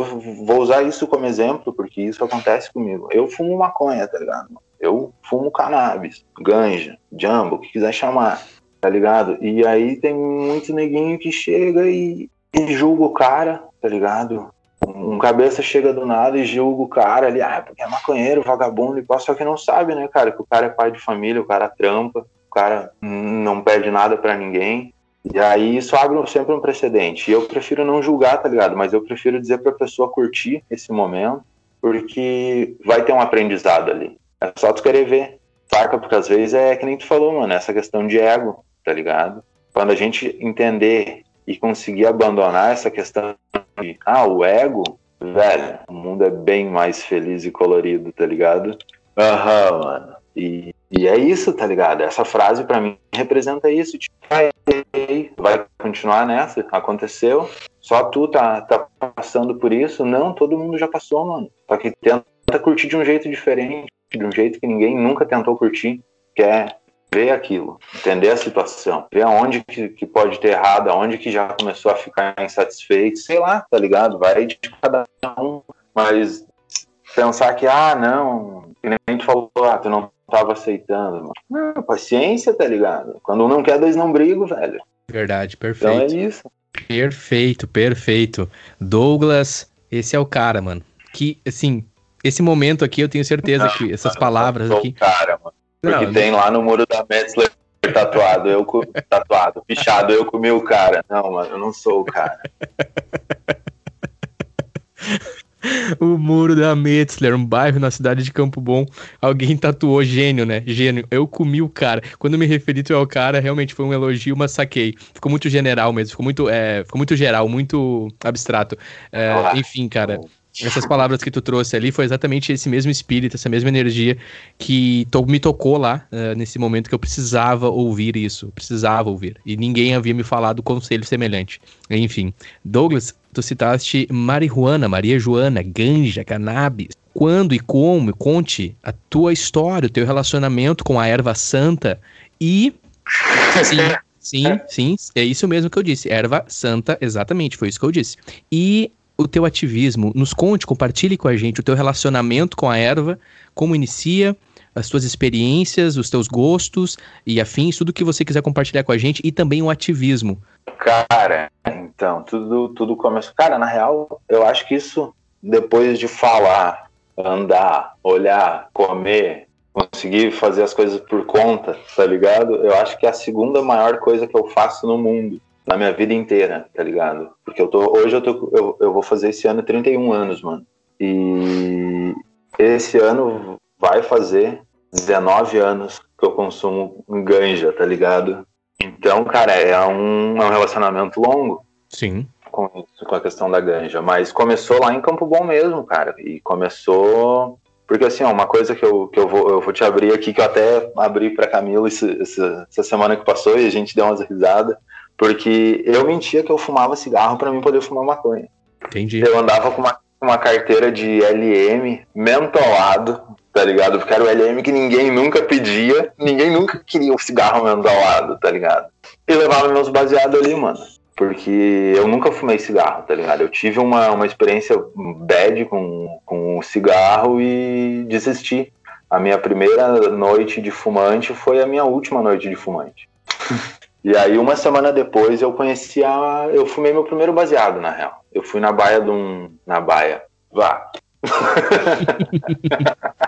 vou usar isso como exemplo, porque isso acontece comigo. Eu fumo maconha, tá ligado? Eu fumo cannabis, ganja, jumbo, o que quiser chamar, tá ligado? E aí tem muito neguinho que chega e, e julga o cara, tá ligado? Um cabeça chega do nada e julga o cara ali, ah, porque é maconheiro, vagabundo, e só que não sabe, né, cara, que o cara é pai de família, o cara trampa, o cara não pede nada para ninguém, e aí isso abre sempre um precedente. E eu prefiro não julgar, tá ligado? Mas eu prefiro dizer pra pessoa curtir esse momento, porque vai ter um aprendizado ali. É só tu querer ver, saca? Porque às vezes é que nem tu falou, mano, essa questão de ego, tá ligado? Quando a gente entender e conseguir abandonar essa questão de, ah, o ego, velho, o mundo é bem mais feliz e colorido, tá ligado? Aham, mano. E, e é isso, tá ligado? Essa frase para mim representa isso. Tipo, vai continuar nessa, aconteceu. Só tu tá, tá passando por isso. Não, todo mundo já passou, mano. Só que tenta curtir de um jeito diferente, de um jeito que ninguém nunca tentou curtir, que é ver aquilo, entender a situação, ver aonde que, que pode ter errado, aonde que já começou a ficar insatisfeito, sei lá, tá ligado? Vai de cada um, mas pensar que, ah, não, que nem tu falou, ah, tu não tava aceitando. Mano. Não, paciência, tá ligado? Quando um não quer, dois não brigam, velho. Verdade, perfeito. Então é isso. Perfeito, perfeito. Douglas, esse é o cara, mano. Que, assim, esse momento aqui eu tenho certeza não, que essas palavras eu aqui. O cara, mano. Porque não, tem lá no muro da Metzler tatuado, eu tatuado, pichado, eu comi o cara. Não, mano, eu não sou o cara. o muro da Metzler, um bairro na cidade de Campo Bom. Alguém tatuou gênio, né? Gênio. Eu comi o cara. Quando me referi ao cara, realmente foi um elogio, mas saquei. Ficou muito general mesmo. Ficou muito, é, ficou muito geral, muito abstrato. É, enfim, cara. Essas palavras que tu trouxe ali foi exatamente esse mesmo espírito, essa mesma energia que to me tocou lá uh, nesse momento que eu precisava ouvir isso, precisava ouvir. E ninguém havia me falado conselho semelhante. Enfim, Douglas, tu citaste marihuana, Maria Joana, ganja, cannabis. quando e como, conte a tua história, o teu relacionamento com a erva santa e. Sim, sim, sim, é isso mesmo que eu disse. Erva santa, exatamente, foi isso que eu disse. E o teu ativismo, nos conte, compartilhe com a gente o teu relacionamento com a erva, como inicia, as tuas experiências, os teus gostos e afins, tudo que você quiser compartilhar com a gente e também o ativismo. Cara, então, tudo, tudo começou. Cara, na real, eu acho que isso, depois de falar, andar, olhar, comer, conseguir fazer as coisas por conta, tá ligado? Eu acho que é a segunda maior coisa que eu faço no mundo, na minha vida inteira, tá ligado? Porque eu tô, hoje eu, tô, eu, eu vou fazer esse ano 31 anos, mano. E esse ano vai fazer 19 anos que eu consumo ganja, tá ligado? Então, cara, é um, é um relacionamento longo. Sim. Com isso, com a questão da ganja. Mas começou lá em Campo Bom mesmo, cara. E começou. Porque, assim, ó, uma coisa que eu, que eu, vou, eu vou te abrir aqui, que eu até abri pra Camila esse, essa, essa semana que passou e a gente deu umas risadas. Porque eu mentia que eu fumava cigarro para mim poder fumar maconha. Entendi. Eu andava com uma, uma carteira de LM mentolado, tá ligado? Porque era o LM que ninguém nunca pedia, ninguém nunca queria um cigarro mentolado, tá ligado? E levava meus baseados ali, mano. Porque eu nunca fumei cigarro, tá ligado? Eu tive uma, uma experiência bad com, com o cigarro e desisti. A minha primeira noite de fumante foi a minha última noite de fumante. e aí, uma semana depois, eu conheci a. Eu fumei meu primeiro baseado, na real. Eu fui na baia de um. Na baia. Vá.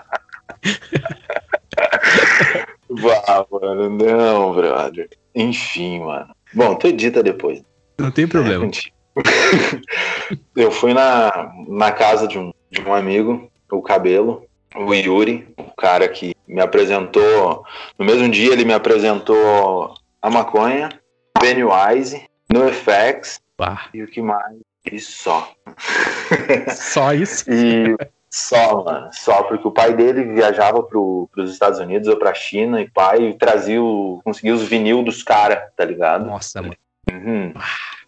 Vá, mano, não, brother. Enfim, mano. Bom, tu edita depois. Não tem problema. eu fui na, na casa de um, de um amigo, o Cabelo, o Yuri, o cara que me apresentou. No mesmo dia, ele me apresentou a maconha, Pennywise, NoFX e o que mais? E só. Só isso? e só, mano. Só porque o pai dele viajava para os Estados Unidos ou pra China e pai trazia o, conseguia os vinil dos caras, tá ligado? Nossa, mano. Uhum.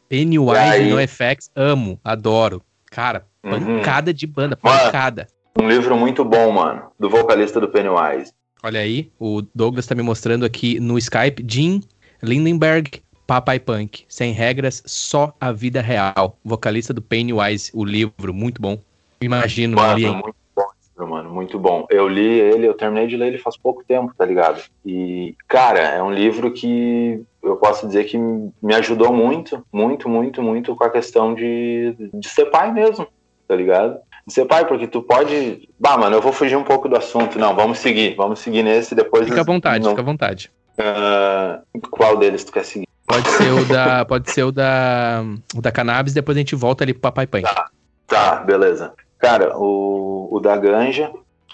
Pennywise aí... no FX, amo, adoro. Cara, uhum. pancada uhum. de banda, pancada. Mano, um livro muito bom, mano, do vocalista do Pennywise. Olha aí, o Douglas tá me mostrando aqui no Skype, Jim Lindenberg, Papai Punk, sem regras, só a vida real. Vocalista do Pennywise, o livro, muito bom. Imagino, mano, muito bom, mano, muito bom. Eu li ele, eu terminei de ler ele faz pouco tempo, tá ligado? E, cara, é um livro que eu posso dizer que me ajudou muito, muito, muito, muito com a questão de, de ser pai mesmo, tá ligado? De ser pai, porque tu pode. Bah, mano, eu vou fugir um pouco do assunto. Não, vamos seguir, vamos seguir nesse depois. Fica à vontade, não... fica à vontade. Uh, qual deles tu quer seguir? Pode ser o da, pode ser o da, o da cannabis, depois a gente volta ali pro Papai Punk. Tá, tá, beleza. Cara, o, o da Ganja.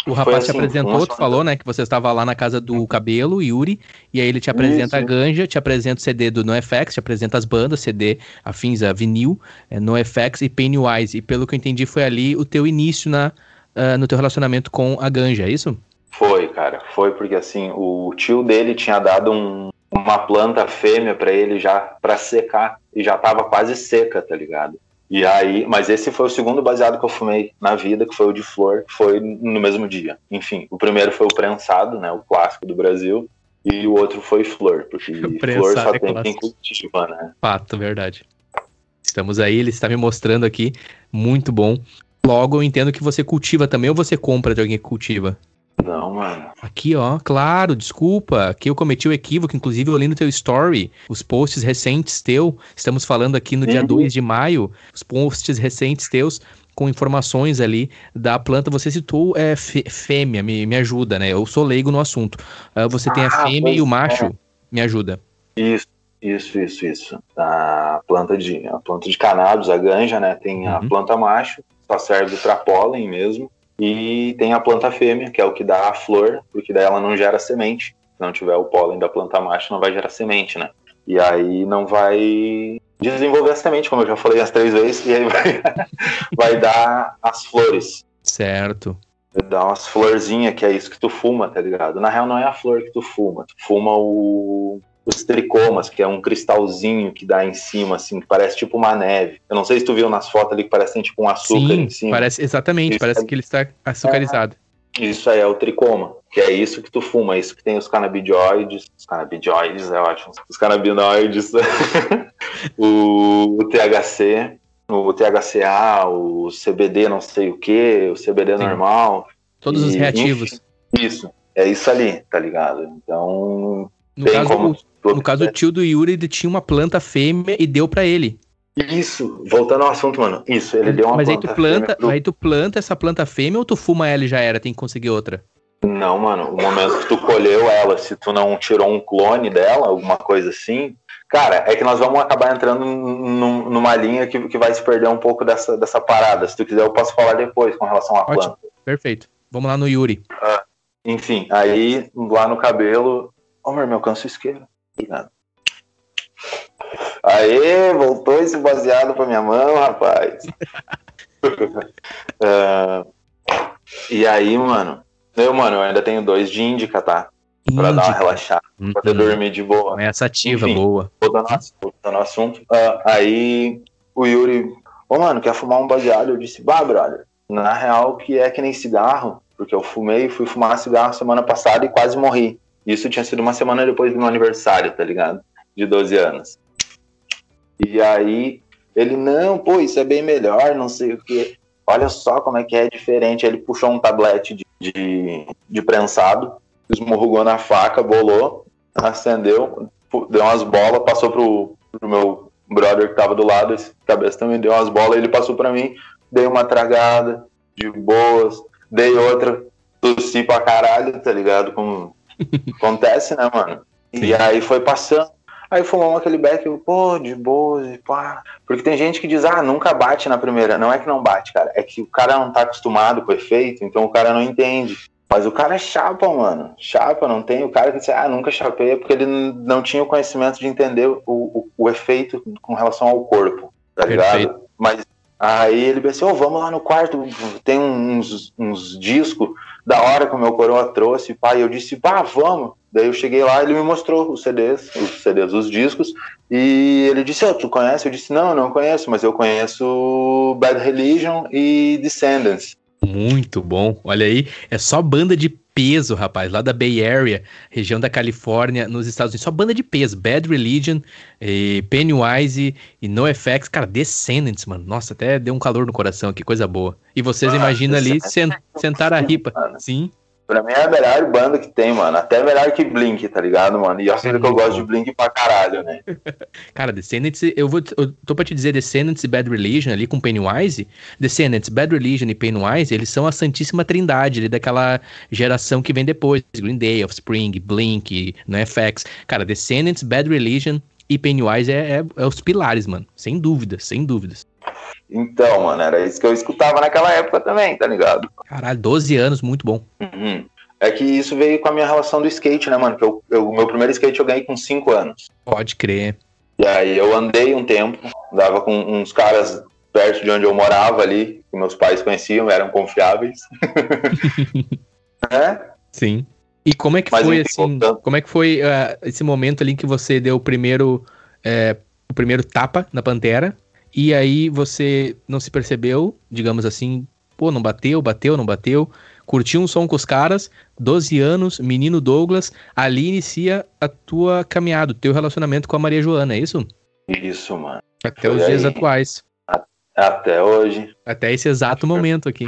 O rapaz assim, te apresentou, tu falou, né, que você estava lá na casa do Cabelo, Yuri, e aí ele te apresenta Isso. a Ganja, te apresenta o CD do NoFX, te apresenta as bandas, CD afins a vinil, é, NoFX e Pennywise. E pelo que eu entendi, foi ali o teu início na, uh, no teu relacionamento com a Ganja, é isso? Foi, cara, foi porque assim, o tio dele tinha dado um, uma planta fêmea para ele já para secar e já tava quase seca, tá ligado? E aí, mas esse foi o segundo baseado que eu fumei na vida, que foi o de flor, que foi no mesmo dia. Enfim, o primeiro foi o prensado, né, o clássico do Brasil, e o outro foi flor, porque flor só é tem quem cultiva, né? Fato, verdade. Estamos aí, ele está me mostrando aqui, muito bom. Logo, eu entendo que você cultiva também ou você compra de alguém que cultiva? Não, mano. Aqui, ó, claro, desculpa. Aqui eu cometi o equívoco, inclusive eu li no teu story os posts recentes teu. Estamos falando aqui no uhum. dia 2 de maio, os posts recentes teus com informações ali da planta. Você citou é, fêmea, me, me ajuda, né? Eu sou leigo no assunto. Uh, você ah, tem a ah, fêmea e o macho, é. me ajuda. Isso, isso, isso, isso. A planta de, a planta de cannabis, a ganja, né? Tem a uhum. planta macho, só serve para pólen mesmo. E tem a planta fêmea, que é o que dá a flor, porque daí ela não gera semente. Se não tiver o pólen da planta macho, não vai gerar semente, né? E aí não vai desenvolver a semente, como eu já falei as três vezes, e aí vai, vai dar as flores. Certo. Dá umas florzinhas, que é isso que tu fuma, tá ligado? Na real, não é a flor que tu fuma, tu fuma o, os tricomas, que é um cristalzinho que dá em cima, assim, que parece tipo uma neve. Eu não sei se tu viu nas fotos ali que parece tipo um açúcar Sim, em cima. Parece, exatamente, isso parece é... que ele está açucarizado. É, isso aí é o tricoma, que é isso que tu fuma, é isso que tem os canabidioides, os canabidioides, é ótimo, os canabinoides, o, o THC, o THCA, o CBD não sei o que, o CBD Sim. normal. Todos e, os reativos. Enfim, isso, é isso ali, tá ligado? Então, no caso, como... no caso, o tio do Yuri ele tinha uma planta fêmea e deu para ele. Isso, voltando ao assunto, mano. Isso, ele deu uma Mas planta aí tu planta, pro... aí tu planta essa planta fêmea ou tu fuma ela e já era, tem que conseguir outra? Não, mano, o momento que tu colheu ela, se tu não tirou um clone dela, alguma coisa assim, cara, é que nós vamos acabar entrando numa linha que, que vai se perder um pouco dessa, dessa parada. Se tu quiser, eu posso falar depois com relação à Ótimo. planta. Perfeito. Vamos lá no Yuri. Ah, enfim, aí lá no cabelo, Ô, oh, meu alcanço isqueiro. Obrigado. Aê, voltou esse baseado pra minha mão, rapaz. uh, e aí, mano. Eu, mano, eu ainda tenho dois de índica, tá? Pra dar uma relaxada, uhum. pra poder dormir de boa. É essa ativa, Enfim, boa. Voltando ao assunto. Uh, aí o Yuri, ô, oh, mano, quer fumar um baseado? Eu disse, bah, brother. Na real, que é que nem cigarro, porque eu fumei, fui fumar cigarro semana passada e quase morri. Isso tinha sido uma semana depois do meu aniversário, tá ligado? De 12 anos. E aí ele, não, pô, isso é bem melhor, não sei o quê. Olha só como é que é diferente. Ele puxou um tablete de, de, de prensado, esmurrugou na faca, bolou, acendeu, deu umas bolas, passou pro, pro meu brother que tava do lado, esse cabeça também deu umas bolas, ele passou para mim, dei uma tragada de boas, dei outra, tossi pra caralho, tá ligado? Com Acontece, né, mano? Sim. E aí foi passando. Aí fumamos aquele beck, pô, de boa, e pá. Porque tem gente que diz, ah, nunca bate na primeira. Não é que não bate, cara. É que o cara não tá acostumado com o efeito, então o cara não entende. Mas o cara é chapa, mano. Chapa, não tem. O cara que diz, ah, nunca chapei, é porque ele não tinha o conhecimento de entender o, o, o efeito com relação ao corpo, tá ligado? Perfeito. Mas aí ele pensou, oh, vamos lá no quarto, tem uns, uns discos da hora que o meu coroa trouxe, pai, eu disse, pá, vamos. Daí eu cheguei lá, ele me mostrou os CDs, os CDs, os discos, e ele disse, oh, tu conhece? Eu disse, não, não conheço, mas eu conheço Bad Religion e Descendants. Muito bom, olha aí, é só banda de peso, rapaz, lá da Bay Area, região da Califórnia, nos Estados Unidos. Só banda de peso. Bad Religion, e Pennywise e NoFX. Cara, Descendants, mano. Nossa, até deu um calor no coração aqui, coisa boa. E vocês ah, imaginam ali sent, sentar a ripa. Sim. Pra mim é a melhor banda que tem, mano. Até melhor que Blink, tá ligado, mano? E eu sei que eu gosto de Blink pra caralho, né? Cara, Descendants, eu vou. Eu tô pra te dizer, Descendants e Bad Religion ali com Pennywise. Descendants, Bad Religion e Pennywise, eles são a Santíssima Trindade ali daquela geração que vem depois. Green Day, Offspring, Blink, NoFX. Cara, Descendants, Bad Religion e Pennywise é, é, é os pilares, mano. Sem dúvidas, sem dúvidas. Então, mano, era isso que eu escutava naquela época também, tá ligado? Caralho, 12 anos, muito bom. Uhum. É que isso veio com a minha relação do skate, né, mano? Que eu, eu, o meu primeiro skate eu ganhei com 5 anos. Pode crer. E aí eu andei um tempo, dava com uns caras perto de onde eu morava ali, que meus pais conheciam, eram confiáveis. é? Sim. E como é que Mas foi assim? Como é que foi uh, esse momento ali que você deu o primeiro, uh, o primeiro tapa na pantera? E aí você não se percebeu, digamos assim, pô, não bateu, bateu, não bateu. Curtiu um som com os caras, 12 anos, menino Douglas, ali inicia a tua caminhada, o teu relacionamento com a Maria Joana, é isso? Isso, mano. Até Foi os aí. dias atuais. Até hoje. Até esse exato momento aqui.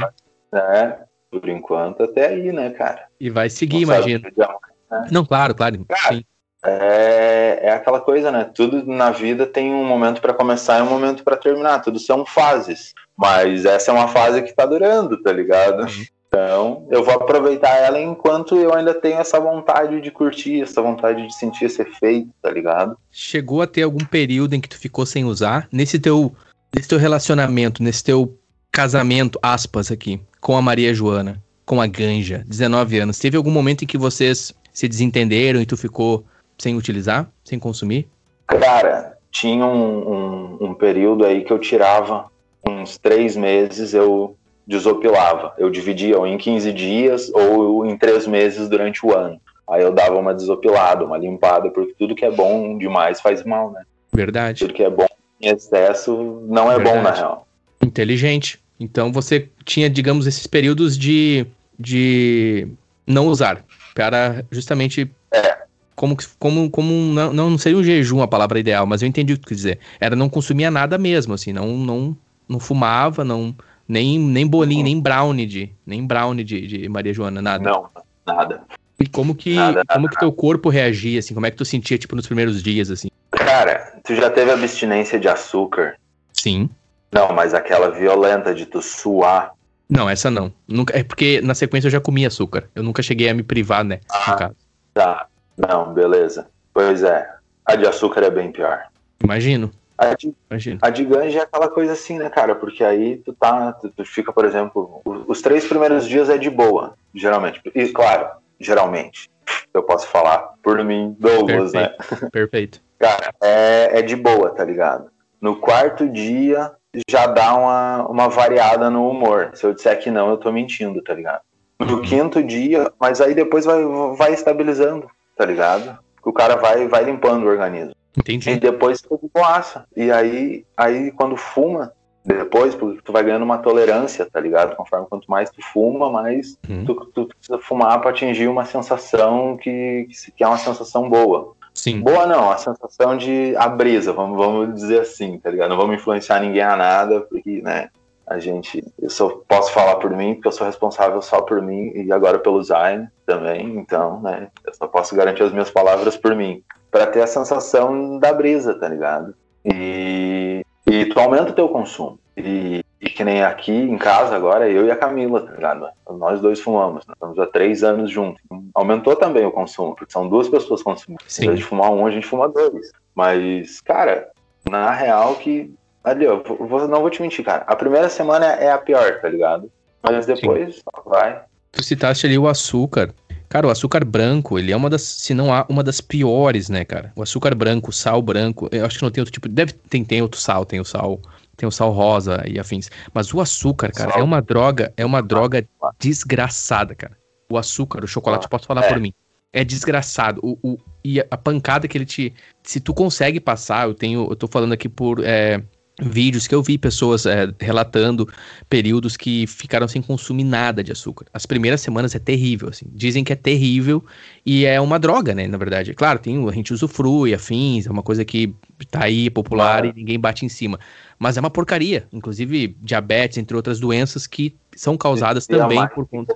É, por enquanto até aí, né, cara? E vai seguir, imagino. Né? Não, claro, claro. Cara, sim é, é aquela coisa, né? Tudo na vida tem um momento para começar e um momento para terminar. Tudo são fases. Mas essa é uma fase que tá durando, tá ligado? Uhum. Então, eu vou aproveitar ela enquanto eu ainda tenho essa vontade de curtir, essa vontade de sentir esse efeito, tá ligado? Chegou a ter algum período em que tu ficou sem usar? Nesse teu, nesse teu relacionamento, nesse teu casamento, aspas aqui, com a Maria Joana, com a Ganja, 19 anos, teve algum momento em que vocês se desentenderam e tu ficou sem utilizar, sem consumir? Cara, tinha um, um, um período aí que eu tirava uns três meses, eu desopilava. Eu dividia ou em 15 dias ou em três meses durante o ano. Aí eu dava uma desopilada, uma limpada, porque tudo que é bom demais faz mal, né? Verdade. Tudo que é bom em excesso não é Verdade. bom, na real. Inteligente. Então você tinha, digamos, esses períodos de, de não usar, para justamente é. Como como como não, não seria um jejum a palavra ideal, mas eu entendi o que tu quer dizer. Era não consumia nada mesmo, assim, não não não fumava, não nem nem bolinho, nem brownie de, nem brownie de, de Maria Joana, nada. Não, nada. E como que nada, como nada. que teu corpo reagia assim? Como é que tu sentia tipo nos primeiros dias assim? Cara, tu já teve abstinência de açúcar? Sim. Não, mas aquela violenta de tu suar. Não, essa não. Nunca, é porque na sequência eu já comi açúcar. Eu nunca cheguei a me privar, né? Ah. Tá. Não, beleza. Pois é. A de açúcar é bem pior. Imagino. A de, Imagino. A de ganja é aquela coisa assim, né, cara? Porque aí tu tá. Tu, tu fica, por exemplo, os três primeiros dias é de boa, geralmente. E claro, geralmente. Eu posso falar por mim, Douglas, né? Perfeito. né? Perfeito. Cara, é, é de boa, tá ligado? No quarto dia já dá uma, uma variada no humor. Se eu disser que não, eu tô mentindo, tá ligado? No uhum. quinto dia, mas aí depois vai, vai estabilizando, tá ligado? O cara vai, vai limpando o organismo. Entendi. E depois tu boaça. E aí, aí quando fuma, depois, tu vai ganhando uma tolerância, tá ligado? Conforme quanto mais tu fuma, mais uhum. tu, tu, precisa fumar para atingir uma sensação que, que é uma sensação boa. Sim. Boa não, a sensação de a brisa, vamos, vamos dizer assim, tá ligado? Não vamos influenciar ninguém a nada, porque, né, a gente, eu só posso falar por mim, porque eu sou responsável só por mim e agora pelo Zayn também, então, né, eu só posso garantir as minhas palavras por mim, para ter a sensação da brisa, tá ligado? E, e tu aumenta o teu consumo. E, e, que nem aqui em casa agora, eu e a Camila, tá ligado? Nós dois fumamos, nós estamos há três anos juntos. Aumentou também o consumo, porque são duas pessoas consumindo. Em vez de fumar um, a gente fuma dois. Mas, cara, na real que. Ali, vou, não vou te mentir, cara. A primeira semana é a pior, tá ligado? Mas depois, vai. Tu citaste ali o açúcar. Cara, o açúcar branco, ele é uma das, se não há, uma das piores, né, cara? O açúcar branco, o sal branco, eu acho que não tem outro tipo, deve, tem, tem outro sal, tem o sal tem o sal rosa e afins. Mas o açúcar, cara, sal. é uma droga, é uma droga desgraçada, cara. O açúcar, o chocolate, ah, posso falar é. por mim. É desgraçado. O, o, e a pancada que ele te. Se tu consegue passar, eu tenho. Eu tô falando aqui por. É, vídeos que eu vi pessoas é, relatando períodos que ficaram sem consumir nada de açúcar. As primeiras semanas é terrível, assim. Dizem que é terrível e é uma droga, né, na verdade. Claro, tem, a gente usufrui, afins, é uma coisa que tá aí, popular e ninguém bate em cima mas é uma porcaria. Inclusive, diabetes, entre outras doenças que são causadas também por conta.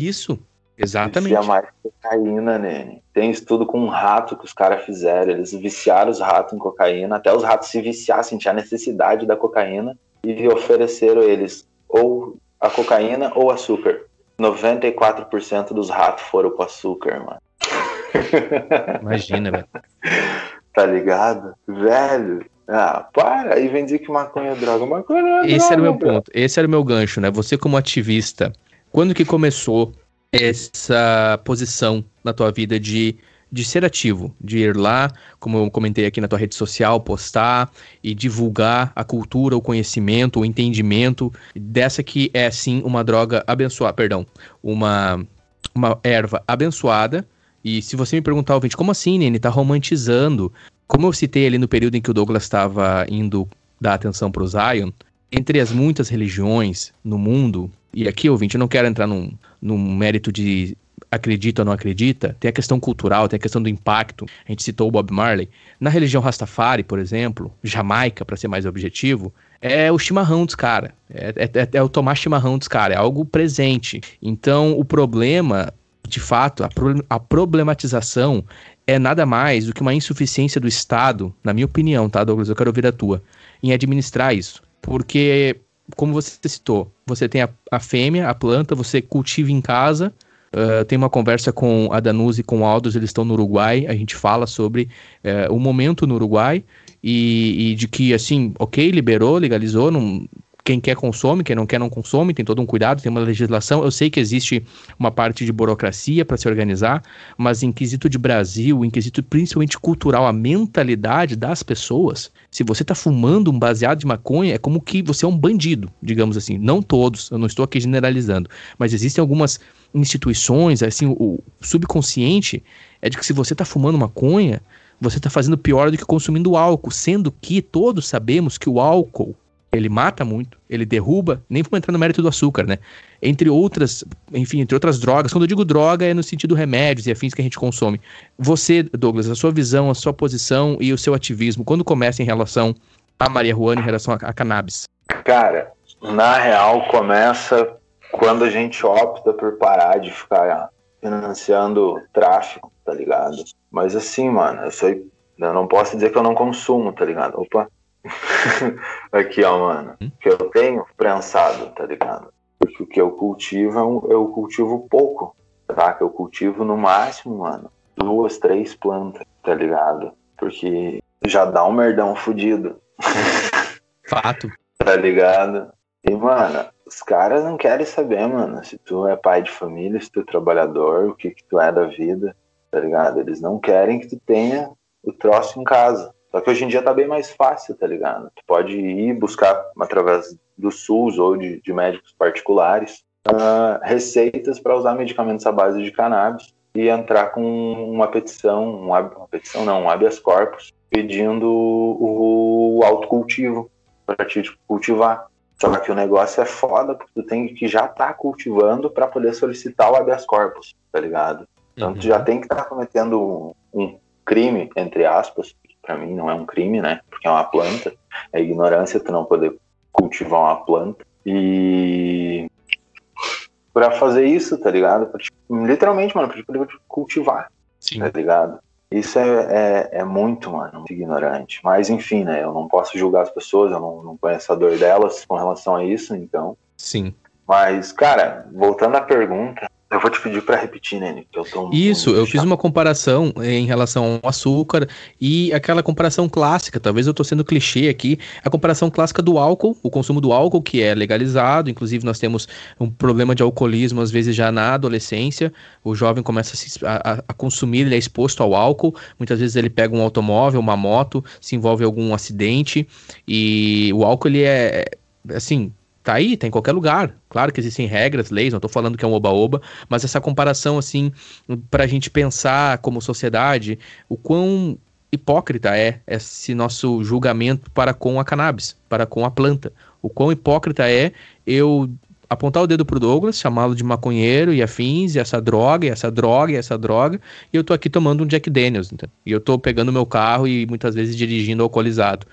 Isso, exatamente. Vicia mais cocaína, né? Tem estudo com um rato que os caras fizeram. Eles viciaram os ratos em cocaína, até os ratos se viciar, sentir a necessidade da cocaína, e ofereceram eles ou a cocaína ou açúcar. 94% dos ratos foram com açúcar, mano. Imagina, velho. Tá ligado? Velho, ah, para! E vem dizer que maconha é droga. Maconha é Esse droga, era o meu ponto. Esse era o meu gancho, né? Você como ativista, quando que começou essa posição na tua vida de, de ser ativo, de ir lá, como eu comentei aqui na tua rede social, postar e divulgar a cultura, o conhecimento, o entendimento dessa que é sim uma droga abençoada, perdão, uma uma erva abençoada. E se você me perguntar, ouvinte, como assim, Nene? Tá romantizando como eu citei ali no período em que o Douglas estava indo dar atenção para o Zion, entre as muitas religiões no mundo, e aqui, ouvinte, eu não quero entrar num, num mérito de acredita ou não acredita, tem a questão cultural, tem a questão do impacto. A gente citou o Bob Marley. Na religião Rastafari, por exemplo, Jamaica, para ser mais objetivo, é o chimarrão dos caras. É, é, é, o tomar chimarrão dos caras, é algo presente. Então, o problema, de fato, a, pro, a problematização é nada mais do que uma insuficiência do Estado, na minha opinião, tá, Douglas? Eu quero ouvir a tua, em administrar isso. Porque, como você citou, você tem a, a fêmea, a planta, você cultiva em casa. Uh, tem uma conversa com a Danuse e com o Aldos, eles estão no Uruguai. A gente fala sobre uh, o momento no Uruguai e, e, de que, assim, ok, liberou, legalizou, não, quem quer consome, quem não quer não consome, tem todo um cuidado, tem uma legislação. Eu sei que existe uma parte de burocracia para se organizar, mas em quesito de Brasil, em quesito principalmente cultural, a mentalidade das pessoas, se você está fumando um baseado de maconha, é como que você é um bandido, digamos assim. Não todos, eu não estou aqui generalizando, mas existem algumas instituições, assim, o subconsciente é de que se você está fumando maconha, você está fazendo pior do que consumindo álcool, sendo que todos sabemos que o álcool ele mata muito, ele derruba, nem vamos entrar no mérito do açúcar, né? Entre outras, enfim, entre outras drogas. Quando eu digo droga, é no sentido remédios e afins que a gente consome. Você, Douglas, a sua visão, a sua posição e o seu ativismo, quando começa em relação a Maria Juana, em relação a, a cannabis? Cara, na real, começa quando a gente opta por parar de ficar financiando tráfico, tá ligado? Mas assim, mano, eu sou. Eu não posso dizer que eu não consumo, tá ligado? Opa. Aqui, ó, mano. O que eu tenho prensado, tá ligado? Porque o que eu cultivo, é eu cultivo pouco, tá? Que eu cultivo no máximo, mano, duas, três plantas, tá ligado? Porque já dá um merdão fudido. Fato. tá ligado? E, mano, os caras não querem saber, mano, se tu é pai de família, se tu é trabalhador, o que que tu é da vida, tá ligado? Eles não querem que tu tenha o troço em casa. Só que hoje em dia tá bem mais fácil, tá ligado? Tu pode ir buscar através do SUS ou de, de médicos particulares uh, receitas para usar medicamentos à base de cannabis e entrar com uma petição, um, uma petição não, um habeas corpus, pedindo o, o autocultivo para te cultivar. Só que o negócio é foda, porque tu tem que já estar tá cultivando para poder solicitar o habeas corpus, tá ligado? Então uhum. tu já tem que estar tá cometendo um, um, crime, entre aspas, pra mim não é um crime, né? Porque é uma planta. É ignorância tu não poder cultivar uma planta. E para fazer isso, tá ligado? Pra, literalmente, mano, pra poder cultivar, Sim. tá ligado? Isso é, é, é, muito, mano, muito ignorante. Mas, enfim, né? Eu não posso julgar as pessoas, eu não, não conheço a dor delas com relação a isso, então. Sim. Mas, cara, voltando à pergunta, eu vou te pedir para repetir, Nene, que eu tô Isso, eu fiz uma comparação em relação ao açúcar e aquela comparação clássica, talvez eu tô sendo clichê aqui, a comparação clássica do álcool, o consumo do álcool que é legalizado, inclusive nós temos um problema de alcoolismo às vezes já na adolescência, o jovem começa a, a, a consumir, ele é exposto ao álcool, muitas vezes ele pega um automóvel, uma moto, se envolve em algum acidente e o álcool ele é assim, tá aí, tá em qualquer lugar. Claro que existem regras, leis, não tô falando que é um oba-oba, mas essa comparação, assim, pra gente pensar como sociedade, o quão hipócrita é esse nosso julgamento para com a cannabis, para com a planta. O quão hipócrita é eu apontar o dedo pro Douglas, chamá-lo de maconheiro e afins, e essa droga, e essa droga, e essa droga, e eu tô aqui tomando um Jack Daniels, e eu tô pegando meu carro e muitas vezes dirigindo alcoolizado.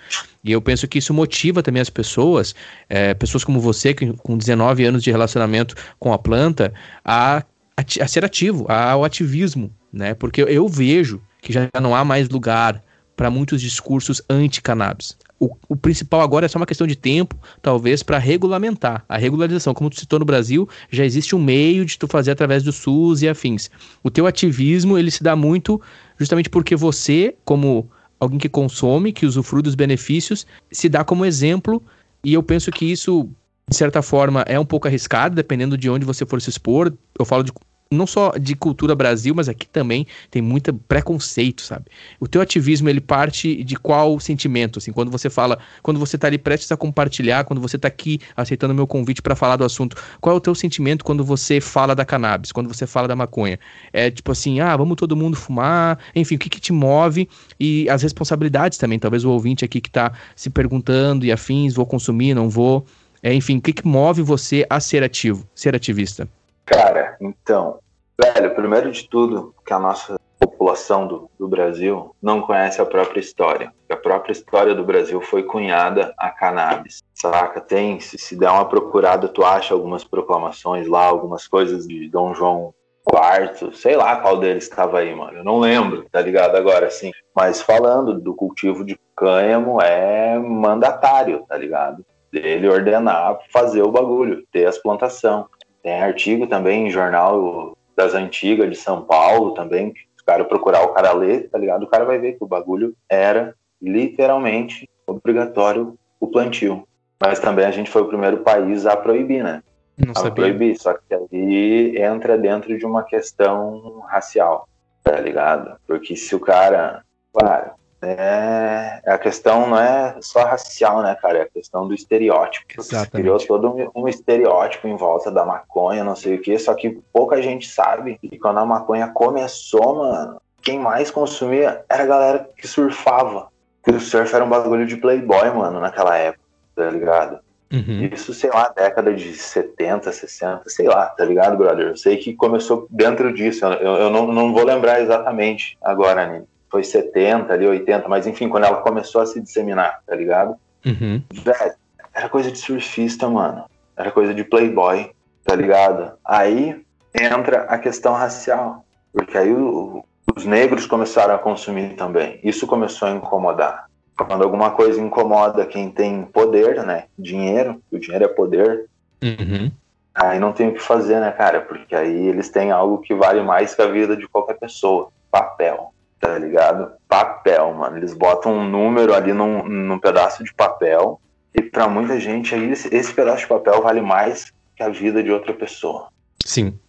E eu penso que isso motiva também as pessoas, é, pessoas como você, que com 19 anos de relacionamento com a planta, a, a, a ser ativo, ao ativismo, né? Porque eu vejo que já não há mais lugar para muitos discursos anti-cannabis o, o, principal agora é só uma questão de tempo, talvez, para regulamentar. A regularização, como tu citou no Brasil, já existe um meio de tu fazer através do SUS e afins. O teu ativismo, ele se dá muito justamente porque você, como alguém que consome, que usufrui dos benefícios, se dá como exemplo, e eu penso que isso, de certa forma, é um pouco arriscado, dependendo de onde você for se expor. Eu falo de não só de cultura Brasil, mas aqui também tem muito preconceito, sabe? O teu ativismo, ele parte de qual sentimento, assim, quando você fala, quando você tá ali prestes a compartilhar, quando você tá aqui aceitando o meu convite para falar do assunto, qual é o teu sentimento quando você fala da cannabis, quando você fala da maconha? É tipo assim, ah, vamos todo mundo fumar, enfim, o que que te move e as responsabilidades também, talvez o ouvinte aqui que tá se perguntando e afins, vou consumir, não vou, é, enfim, o que que move você a ser ativo, ser ativista? Cara, então, velho, primeiro de tudo, que a nossa população do, do Brasil não conhece a própria história. A própria história do Brasil foi cunhada a cannabis, saca? Tem, se, se der uma procurada, tu acha algumas proclamações lá, algumas coisas de Dom João IV, sei lá qual deles estava aí, mano. Eu não lembro, tá ligado agora, assim. Mas falando do cultivo de cânhamo, é mandatário, tá ligado? Dele ordenar fazer o bagulho, ter as plantações. Tem artigo também em jornal das antigas de São Paulo também, o cara procurar o cara ler, tá ligado? O cara vai ver que o bagulho era literalmente obrigatório o plantio. Mas também a gente foi o primeiro país a proibir, né? Não a sabia. proibir, só que aí entra dentro de uma questão racial, tá ligado? Porque se o cara, claro, é, a questão não é só racial, né, cara? É a questão do estereótipo. Exatamente. Criou todo um, estereótipo em volta da maconha, não sei o que, só que pouca gente sabe que quando a maconha começou, mano, quem mais consumia era a galera que surfava. Porque o surf era um bagulho de playboy, mano, naquela época, tá ligado? Uhum. Isso, sei lá, década de 70, 60, sei lá, tá ligado, brother? Eu sei que começou dentro disso, eu, eu não, não vou lembrar exatamente agora, né? Foi 70, ali, 80, mas enfim, quando ela começou a se disseminar, tá ligado? Uhum. Velho, era coisa de surfista, mano. Era coisa de playboy, tá ligado? Aí entra a questão racial, porque aí o, os negros começaram a consumir também. Isso começou a incomodar. Quando alguma coisa incomoda quem tem poder, né? Dinheiro, o dinheiro é poder. Uhum. Aí não tem o que fazer, né, cara? Porque aí eles têm algo que vale mais que a vida de qualquer pessoa: papel, tá ligado? Papel, mano. Eles botam um número ali num, num pedaço de papel. E para muita gente aí, esse, esse pedaço de papel vale mais que a vida de outra pessoa. Sim.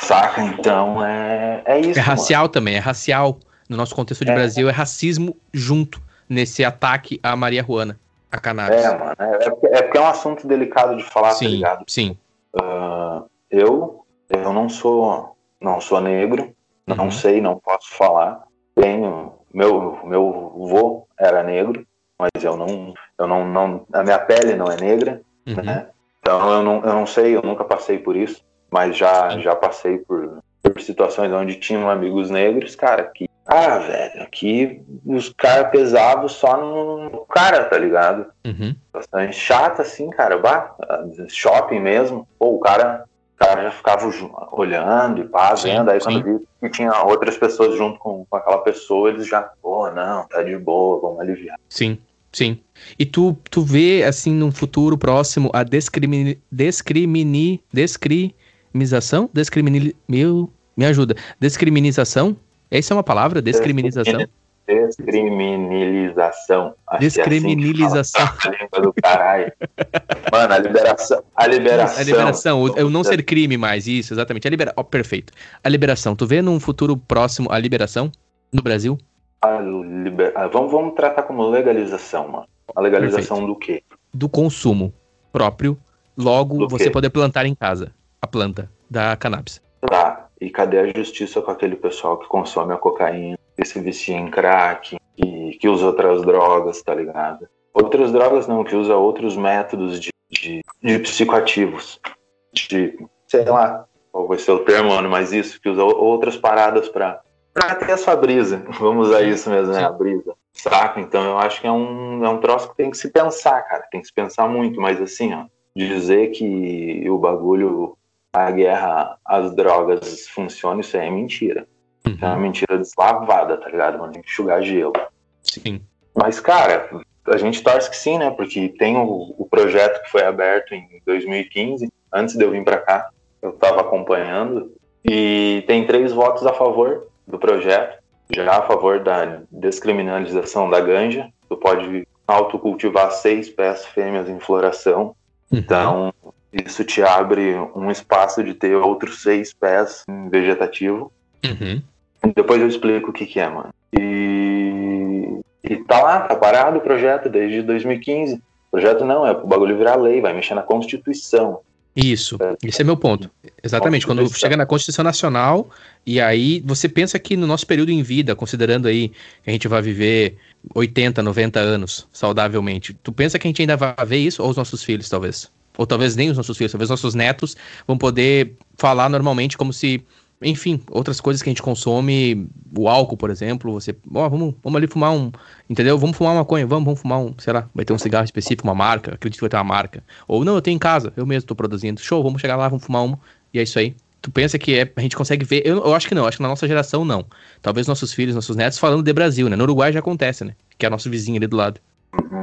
Saca? Então é, é isso. É racial mano. também, é racial. No nosso contexto de é. Brasil, é racismo junto nesse ataque a Maria Juana, a cannabis. É, mano. É, é, porque, é, é um assunto delicado de falar, tá sim, tá ligado? Sim. Uh, eu, eu não sou, não sou negro, não uhum. sei, não posso falar. Tenho, meu, meu vô era negro, mas eu não, eu não, não, a minha pele não é negra, uhum. né? Então eu não, eu não sei, eu nunca passei por isso, mas já, já passei por, por situações onde tinham amigos negros, cara, que ah, velho, aqui os caras pesavam só no cara, tá ligado? Uhum. Bastante chato, assim, cara. Bah, shopping mesmo. Pô, o cara, cara já ficava olhando e pá, vendo. Aí quando viu que tinha outras pessoas junto com, com aquela pessoa, eles já, pô, não, tá de boa, vamos aliviar. Sim. Sim. E tu, tu vê, assim, num futuro próximo, a discrimini, discrimini, discriminação? Discrimini, meu, me ajuda. Discriminação essa é uma palavra? Descriminalização? Descriminalização. Descriminalização. É assim do caralho. Mano, a liberação. A liberação. A liberação, o, o não ser crime mais, isso, exatamente. A libera... Oh, perfeito. A liberação. Tu vê num futuro próximo a liberação no Brasil? A liber... Ah, vamos, vamos tratar como legalização, mano. A legalização perfeito. do quê? Do consumo próprio. Logo, do você quê? poder plantar em casa a planta da cannabis. E cadê a justiça com aquele pessoal que consome a cocaína, que se vicia em crack, que, que usa outras drogas, tá ligado? Outras drogas não, que usa outros métodos de, de, de psicoativos. De, sei lá, qual vai ser o termo, mano, mas isso, que usa outras paradas pra, pra ter a sua brisa. Vamos usar isso mesmo, né? A brisa. Saca? Então eu acho que é um, é um troço que tem que se pensar, cara. Tem que se pensar muito, mas assim, ó, dizer que o bagulho a guerra às drogas funciona, isso aí é mentira. Uhum. É uma mentira deslavada, tá ligado? Mano, tem que enxugar gelo. Sim. Mas, cara, a gente torce que sim, né? Porque tem o, o projeto que foi aberto em 2015, antes de eu vir para cá, eu tava acompanhando, e tem três votos a favor do projeto, já a favor da descriminalização da ganja. Tu pode autocultivar seis pés fêmeas em floração. Uhum. Isso te abre um espaço de ter outros seis pés vegetativo. Uhum. Depois eu explico o que, que é, mano. E, e tá lá, tá parado o projeto desde 2015. O projeto não, é o bagulho virar lei, vai mexer na Constituição. Isso, esse é meu ponto. Exatamente, quando chega na Constituição Nacional, e aí você pensa que no nosso período em vida, considerando aí que a gente vai viver 80, 90 anos saudavelmente, tu pensa que a gente ainda vai ver isso, ou os nossos filhos, talvez? Ou talvez nem os nossos filhos, talvez nossos netos vão poder falar normalmente como se, enfim, outras coisas que a gente consome, o álcool, por exemplo, você, ó, oh, vamos, vamos ali fumar um, entendeu? Vamos fumar uma maconha, vamos, vamos fumar um, sei lá, vai ter um cigarro específico, uma marca, acredito que vai ter uma marca. Ou não, eu tenho em casa, eu mesmo estou produzindo. Show, vamos chegar lá, vamos fumar uma, e é isso aí. Tu pensa que é, a gente consegue ver, eu, eu acho que não, acho que na nossa geração não. Talvez nossos filhos, nossos netos falando de Brasil, né? No Uruguai já acontece, né? Que é nosso vizinho ali do lado.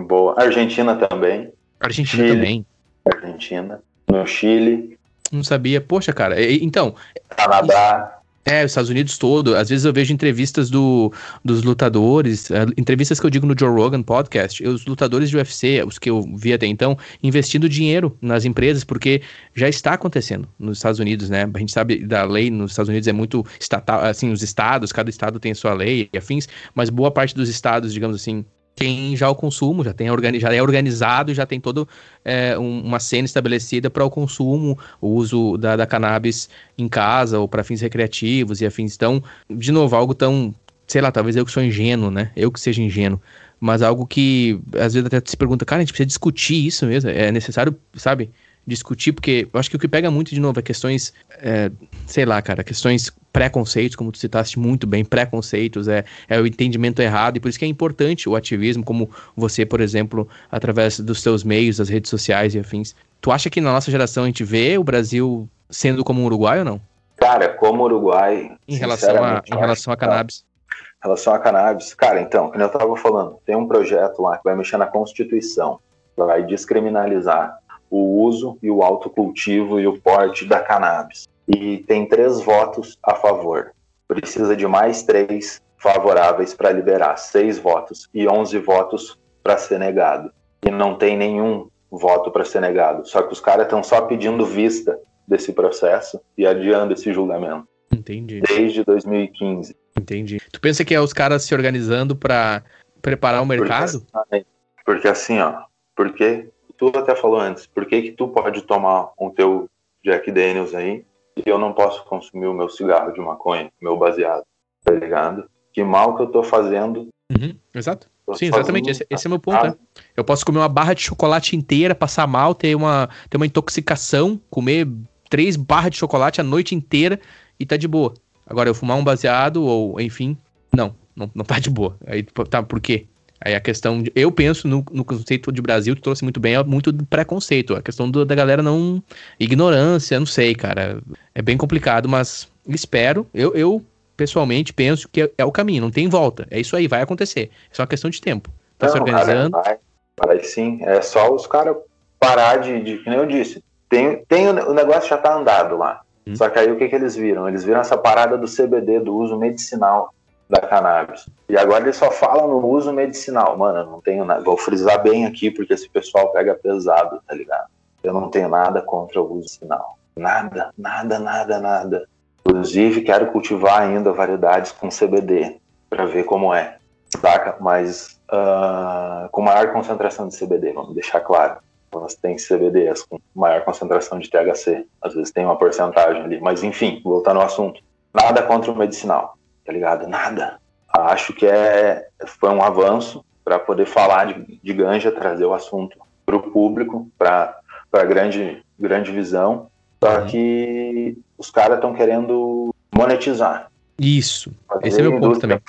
Boa. Argentina também. Argentina Chile. também. Argentina, no Chile. Não sabia. Poxa, cara. Então. Canadá. É, os Estados Unidos todo. Às vezes eu vejo entrevistas do, dos lutadores, uh, entrevistas que eu digo no Joe Rogan Podcast, os lutadores de UFC, os que eu vi até então, investindo dinheiro nas empresas, porque já está acontecendo nos Estados Unidos, né? A gente sabe da lei nos Estados Unidos é muito estatal, assim, os estados, cada estado tem a sua lei e afins, mas boa parte dos estados, digamos assim, tem já o consumo, já, tem já é organizado já tem toda é, um, uma cena estabelecida para o consumo, o uso da, da cannabis em casa ou para fins recreativos e afins. Então, de novo, algo tão, sei lá, talvez eu que sou ingênuo, né? Eu que seja ingênuo, mas algo que às vezes até se pergunta, cara, a gente precisa discutir isso mesmo, é necessário, sabe? Discutir, porque eu acho que o que pega muito de novo é questões, é, sei lá, cara, questões preconceitos, como tu citaste muito bem, preconceitos, é, é o entendimento errado, e por isso que é importante o ativismo, como você, por exemplo, através dos seus meios, das redes sociais e afins. Tu acha que na nossa geração a gente vê o Brasil sendo como um Uruguai ou não? Cara, como Uruguai. Em relação a, em relação a cannabis. Em relação a cannabis, cara, então, como eu estava falando, tem um projeto lá que vai mexer na Constituição, vai descriminalizar o uso e o autocultivo e o porte da cannabis. E tem três votos a favor. Precisa de mais três favoráveis para liberar, seis votos e onze votos para ser negado. E não tem nenhum voto para ser negado. Só que os caras estão só pedindo vista desse processo e adiando esse julgamento. Entendi. Desde 2015. Entendi. Tu pensa que é os caras se organizando para preparar o mercado? Porque, porque assim, ó, porque tu até falou antes, por que que tu pode tomar o teu Jack Daniels aí e eu não posso consumir o meu cigarro de maconha, meu baseado, tá ligado? Que mal que eu tô fazendo. Uhum, exato. Sim, exatamente. Esse, esse, é o meu ponto. Né? Eu posso comer uma barra de chocolate inteira, passar mal, ter uma, ter uma intoxicação, comer três barras de chocolate a noite inteira e tá de boa. Agora, eu fumar um baseado ou, enfim, não, não, não tá de boa. Aí, tá, por quê? Aí a questão. De, eu penso no, no, conceito de Brasil, tu trouxe muito bem, é muito do preconceito. A questão do, da galera não. Ignorância, não sei, cara. É bem complicado, mas espero. Eu, eu pessoalmente penso que é, é, o caminho, não tem volta. É isso aí, vai acontecer. É só uma questão de tempo. Tá não, se organizando. Cara, vai, vai sim. É só os caras parar de, de. Que nem eu disse. Tem, tem, o negócio já tá andado lá. Hum. Só que aí o que, que eles viram? Eles viram essa parada do CBD, do uso medicinal da cannabis. E agora eles só falam no uso medicinal. Mano, eu não tenho nada. Vou frisar bem aqui, porque esse pessoal pega pesado, tá ligado? Eu não tenho nada contra o uso medicinal. Nada, nada, nada, nada. Inclusive, quero cultivar ainda variedades com CBD, para ver como é, saca? Mas uh, com maior concentração de CBD, vamos deixar claro. Nós tem CBDs com maior concentração de THC. Às vezes tem uma porcentagem ali. Mas enfim, voltando ao assunto. Nada contra o medicinal tá ligado? Nada. Acho que é, foi um avanço para poder falar de, de ganja, trazer o assunto para o público, para a grande, grande visão. Só uhum. que os caras estão querendo monetizar. Isso. Esse é meu ponto também.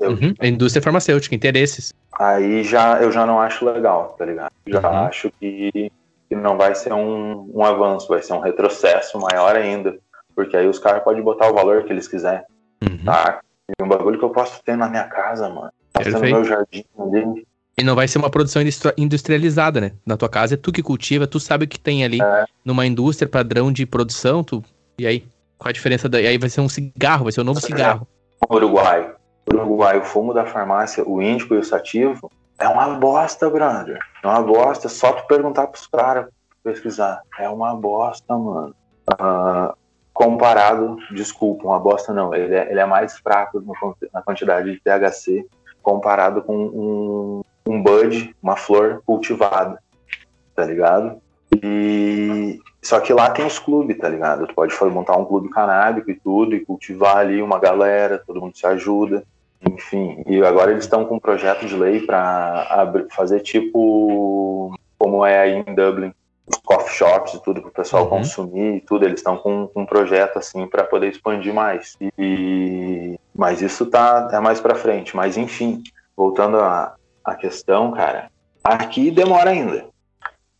Uhum. A indústria farmacêutica, interesses. Aí já eu já não acho legal, tá ligado? Já uhum. acho que, que não vai ser um, um avanço, vai ser um retrocesso maior ainda. Porque aí os caras podem botar o valor que eles quiserem. Uhum. Tá? E um bagulho que eu posso ter na minha casa, mano. Posso no meu jardim ali. E não vai ser uma produção industrializada, né? Na tua casa é tu que cultiva, tu sabe o que tem ali é. numa indústria padrão de produção, tu. E aí? Qual a diferença daí? Aí vai ser um cigarro, vai ser um novo cigarro. Uruguai. Uruguai, o fumo da farmácia, o índico e o sativo, é uma bosta, brother. É uma bosta. Só tu perguntar pros caras pesquisar. É uma bosta, mano. Uh, comparado, desculpa, uma bosta não, ele é, ele é mais fraco no, na quantidade de THC comparado com um, um bud, uma flor cultivada, tá ligado? E só que lá tem os clubes, tá ligado? Tu pode montar um clube canábico e tudo, e cultivar ali uma galera, todo mundo se ajuda, enfim. E agora eles estão com um projeto de lei para fazer tipo como é aí em Dublin, os coffee shops e tudo para o pessoal uhum. consumir e tudo, eles estão com, com, um projeto assim para poder expandir mais. E mas isso tá é mais para frente, mas enfim, voltando à, à questão, cara, aqui demora ainda.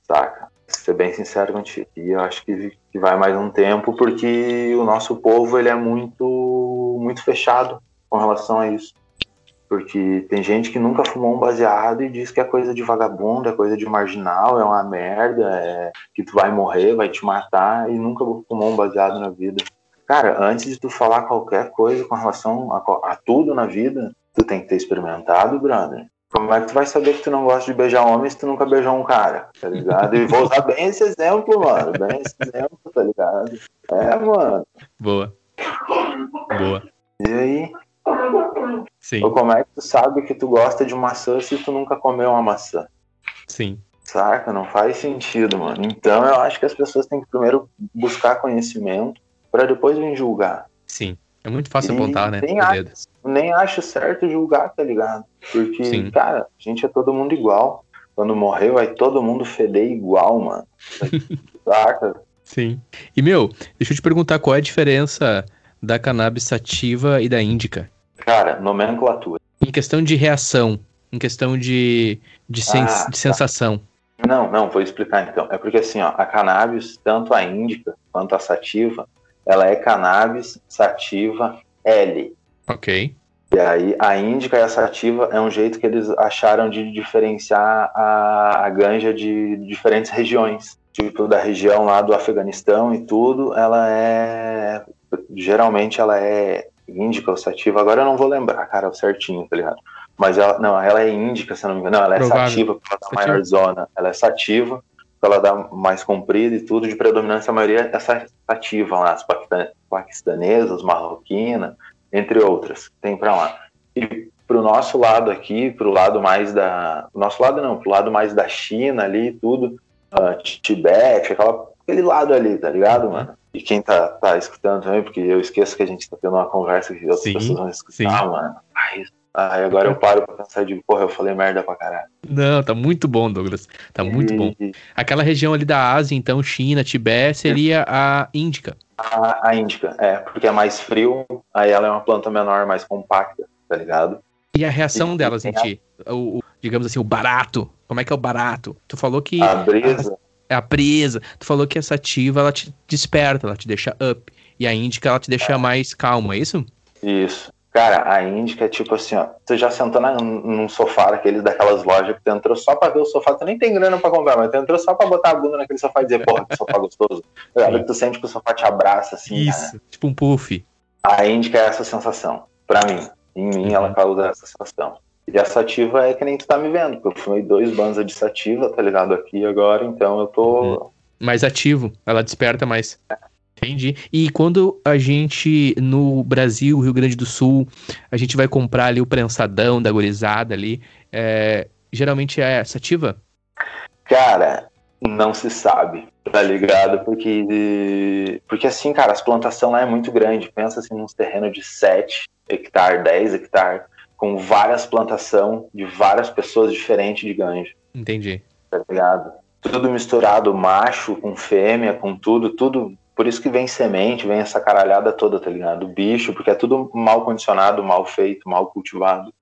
Saca? Ser bem sincero contigo. E eu acho que, que vai mais um tempo porque o nosso povo ele é muito muito fechado com relação a isso. Porque tem gente que nunca fumou um baseado e diz que é coisa de vagabundo, é coisa de marginal, é uma merda, é que tu vai morrer, vai te matar e nunca fumou um baseado na vida. Cara, antes de tu falar qualquer coisa com relação a, a tudo na vida, tu tem que ter experimentado, brother. Como é que tu vai saber que tu não gosta de beijar homem se tu nunca beijou um cara, tá ligado? E vou usar bem esse exemplo, mano. Bem esse exemplo, tá ligado? É, mano. Boa. Boa. E aí? Sim. Ou como é que tu sabe que tu gosta de maçã se tu nunca comeu uma maçã? Sim. Saca? Não faz sentido, mano. Então eu acho que as pessoas têm que primeiro buscar conhecimento para depois vir julgar. Sim. É muito fácil e apontar, né? Nem acho, nem acho certo julgar, tá ligado? Porque, Sim. cara, a gente é todo mundo igual. Quando morrer, vai todo mundo feder igual, mano. Saca? Sim. E, meu, deixa eu te perguntar qual é a diferença da cannabis sativa e da índica. Cara, nomenclatura. Em questão de reação, em questão de, de, sens ah, de sensação. Tá. Não, não, vou explicar então. É porque assim, ó, a cannabis, tanto a índica quanto a sativa, ela é cannabis sativa L. Ok. E aí a índica e a sativa é um jeito que eles acharam de diferenciar a, a ganja de diferentes regiões. Tipo, da região lá do Afeganistão e tudo, ela é. Geralmente ela é índica ou sativa. Agora eu não vou lembrar, cara, certinho, tá ligado? Mas ela, não, ela é índica, se não me engano. Não, ela é Provável. sativa, porque ela dá sativa. maior zona. Ela é sativa, ela dá mais comprida e tudo, de predominância, a maioria é sativa lá, as paquistanesas, marroquinas, entre outras, tem para lá. E pro nosso lado aqui, pro lado mais da. Nosso lado não, pro lado mais da China ali, tudo, uh, Tibete, aquela, aquele lado ali, tá ligado, mano? E quem tá, tá escutando também, porque eu esqueço que a gente tá tendo uma conversa que outras sim, pessoas vão escutar, sim. mano. Ai, Aí agora eu paro pra pensar de, porra, eu falei merda pra caralho. Não, tá muito bom, Douglas. Tá e... muito bom. Aquela região ali da Ásia, então, China, Tibete, seria a Índica. A, a Índica, é, porque é mais frio, aí ela é uma planta menor, mais compacta, tá ligado? E a reação e, delas em ti? O, o, digamos assim, o barato. Como é que é o barato? Tu falou que. A brisa. É a presa. Tu falou que essa ativa ela te desperta, ela te deixa up. E a índica ela te deixa é. mais calma, é isso? Isso. Cara, a Índica é tipo assim, ó. Você já sentou na, num sofá daqueles, daquelas lojas que tu entrou só pra ver o sofá, tu nem tem grana pra comprar, mas tu entrou só pra botar a bunda naquele sofá e dizer, porra, que sofá gostoso. Que tu sente que o sofá te abraça, assim. Isso, cara. tipo um puff. A Índica é essa sensação, pra mim. Em mim, uhum. ela causa essa sensação. E a sativa é que nem tu tá me vendo, porque eu fumei dois banzas de sativa, tá ligado? Aqui agora, então eu tô. Uhum. Mais ativo, ela desperta mais. É. Entendi. E quando a gente, no Brasil, Rio Grande do Sul, a gente vai comprar ali o prensadão da gorizada ali, é, geralmente é sativa? Cara, não se sabe, tá ligado? Porque, porque assim, cara, as plantações lá é muito grande. Pensa assim, nos terrenos de 7 hectares, 10 hectares, com várias plantações de várias pessoas diferentes de ganja. Entendi. Tá ligado? Tudo misturado, macho com fêmea, com tudo, tudo por isso que vem semente, vem essa caralhada toda, tá ligado? Bicho, porque é tudo mal condicionado, mal feito, mal cultivado.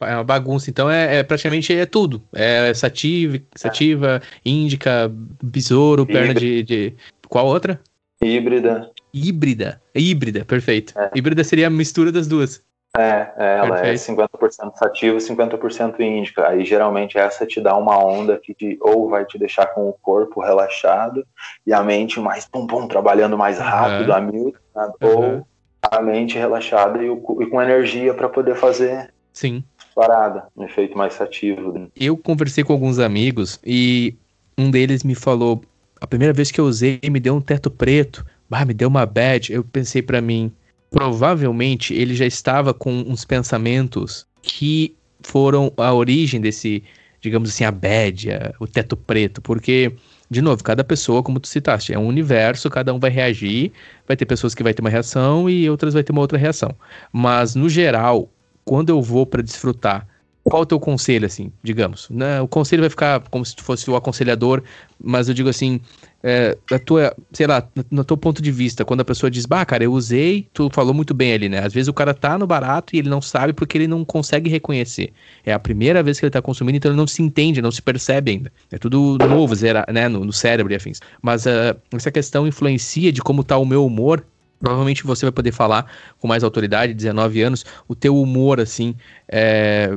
É uma bagunça, então é, é praticamente é tudo. É sativa, sativa é. índica, besouro, Híbrida. perna de, de, Qual outra? Híbrida. Híbrida. Híbrida, perfeito. É. Híbrida seria a mistura das duas. É, é ela é Perfeito. é 50% sativa e 50% índica. Aí geralmente essa te dá uma onda que te, ou vai te deixar com o corpo relaxado e a mente mais pum pum, trabalhando mais rápido, uhum. a mil, uhum. ou a mente relaxada e, o, e com energia para poder fazer Sim. parada, um efeito mais sativo. Eu conversei com alguns amigos e um deles me falou: a primeira vez que eu usei me deu um teto preto, bah, me deu uma bad. Eu pensei para mim, provavelmente ele já estava com uns pensamentos que foram a origem desse, digamos assim, a bad, a, o teto preto, porque de novo, cada pessoa, como tu citaste, é um universo, cada um vai reagir, vai ter pessoas que vai ter uma reação e outras vai ter uma outra reação. Mas no geral, quando eu vou para desfrutar qual o teu conselho, assim, digamos? Né? O conselho vai ficar como se tu fosse o aconselhador, mas eu digo assim, é, a tua, sei lá, no teu ponto de vista, quando a pessoa diz, bah, cara, eu usei, tu falou muito bem ali, né? Às vezes o cara tá no barato e ele não sabe porque ele não consegue reconhecer. É a primeira vez que ele tá consumindo, então ele não se entende, não se percebe ainda. É tudo novo, zera, né, no, no cérebro e afins. Mas uh, essa questão influencia de como tá o meu humor Provavelmente você vai poder falar com mais autoridade, 19 anos, o teu humor, assim, é,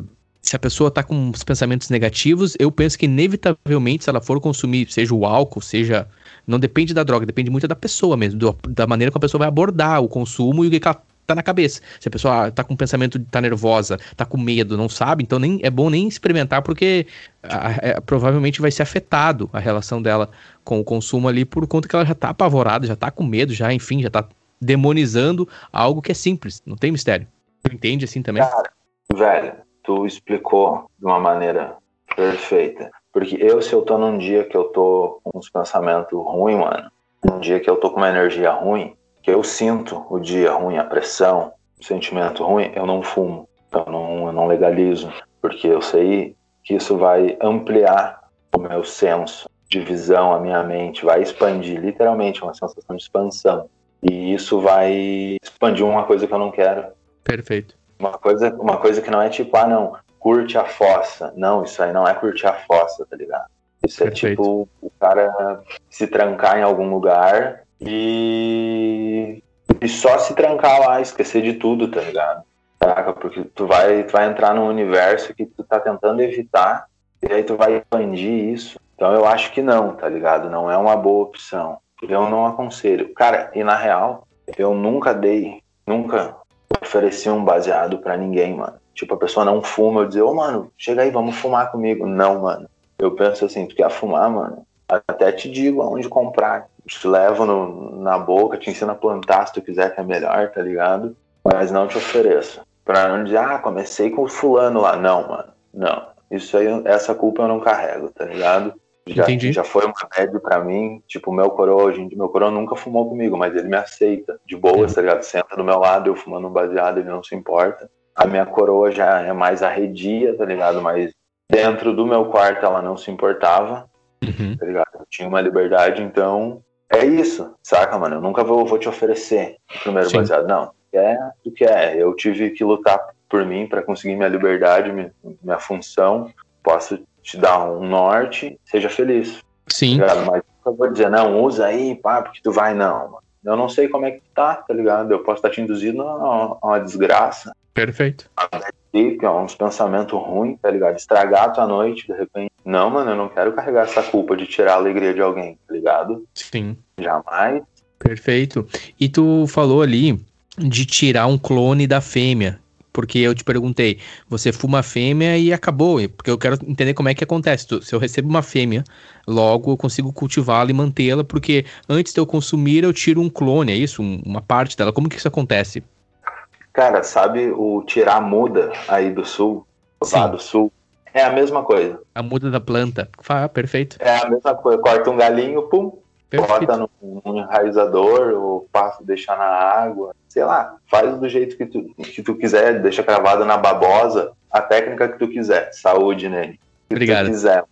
se a pessoa tá com os pensamentos negativos, eu penso que inevitavelmente, se ela for consumir, seja o álcool, seja Não depende da droga, depende muito da pessoa mesmo, do, da maneira como a pessoa vai abordar o consumo e o que, ela tá na cabeça. Se a pessoa tá com pensamento tá nervosa, tá com medo, não sabe, então nem é bom nem experimentar porque a, a, provavelmente vai ser afetado a relação dela com o consumo ali por conta que ela já tá apavorada, já tá com medo, já, enfim, já tá demonizando algo que é simples, não tem mistério. Entende assim também? Cara, velho, tu explicou de uma maneira perfeita. Porque eu, se eu tô num dia que eu tô com uns pensamentos ruins, mano, num dia que eu tô com uma energia ruim, que eu sinto o dia ruim, a pressão, o sentimento ruim, eu não fumo, eu não, eu não legalizo, porque eu sei que isso vai ampliar o meu senso de visão, a minha mente, vai expandir, literalmente, uma sensação de expansão. E isso vai expandir uma coisa que eu não quero. Perfeito. Uma coisa, uma coisa que não é tipo, ah, não, curte a fossa. Não, isso aí não é curtir a fossa, tá ligado? Isso é Perfeito. tipo o cara se trancar em algum lugar e, e só se trancar lá, esquecer de tudo, tá ligado? Saca? Porque tu vai, tu vai entrar num universo que tu tá tentando evitar e aí tu vai expandir isso. Então eu acho que não, tá ligado? Não é uma boa opção. Eu não aconselho. Cara, e na real, eu nunca dei, nunca ofereci um baseado para ninguém, mano. Tipo, a pessoa não fuma, eu dizer, ô, oh, mano, chega aí, vamos fumar comigo. Não, mano. Eu penso assim, tu quer fumar, mano? Até te digo aonde comprar te levo no, na boca, te ensino a plantar se tu quiser que é melhor, tá ligado? Mas não te ofereço. Pra não dizer, ah, comecei com o fulano lá. Não, mano. Não. Isso aí, essa culpa eu não carrego, tá ligado? Já, Entendi. já foi uma média pra mim. Tipo, meu coroa, gente, meu coroa nunca fumou comigo, mas ele me aceita. De boa, tá ligado? Senta do meu lado, eu fumando um baseado, ele não se importa. A minha coroa já é mais arredia, tá ligado? Mas dentro do meu quarto ela não se importava, uhum. tá ligado? Eu tinha uma liberdade, então é isso, saca, mano? Eu nunca vou, vou te oferecer o primeiro Sim. baseado. Não, é o que é. Eu tive que lutar por mim para conseguir minha liberdade, minha, minha, função. Posso te dar um norte, seja feliz. Sim. Tá Mas eu vou dizer, não, usa aí, pá, porque tu vai, não. Mano. Eu não sei como é que tá, tá ligado? Eu posso estar te induzindo a uma desgraça. Perfeito. É uns pensamentos ruins, tá ligado? Estragar a tua noite, de repente. Não, mano, eu não quero carregar essa culpa de tirar a alegria de alguém, tá ligado? Sim. Jamais. Perfeito. E tu falou ali de tirar um clone da fêmea. Porque eu te perguntei, você fuma fêmea e acabou. Porque eu quero entender como é que acontece. Se eu recebo uma fêmea, logo eu consigo cultivá-la e mantê-la, porque antes de eu consumir, eu tiro um clone, é isso? Uma parte dela. Como que isso acontece? Cara, sabe o tirar muda aí do sul? Lá do sul? É a mesma coisa. A muda da planta. Ah, perfeito. É a mesma coisa. Corta um galinho, pum, perfeito. bota num, num enraizador, ou passa, deixa na água. Sei lá, faz do jeito que tu, que tu quiser, deixa cravado na babosa, a técnica que tu quiser. Saúde nele. Que Obrigado. quiser.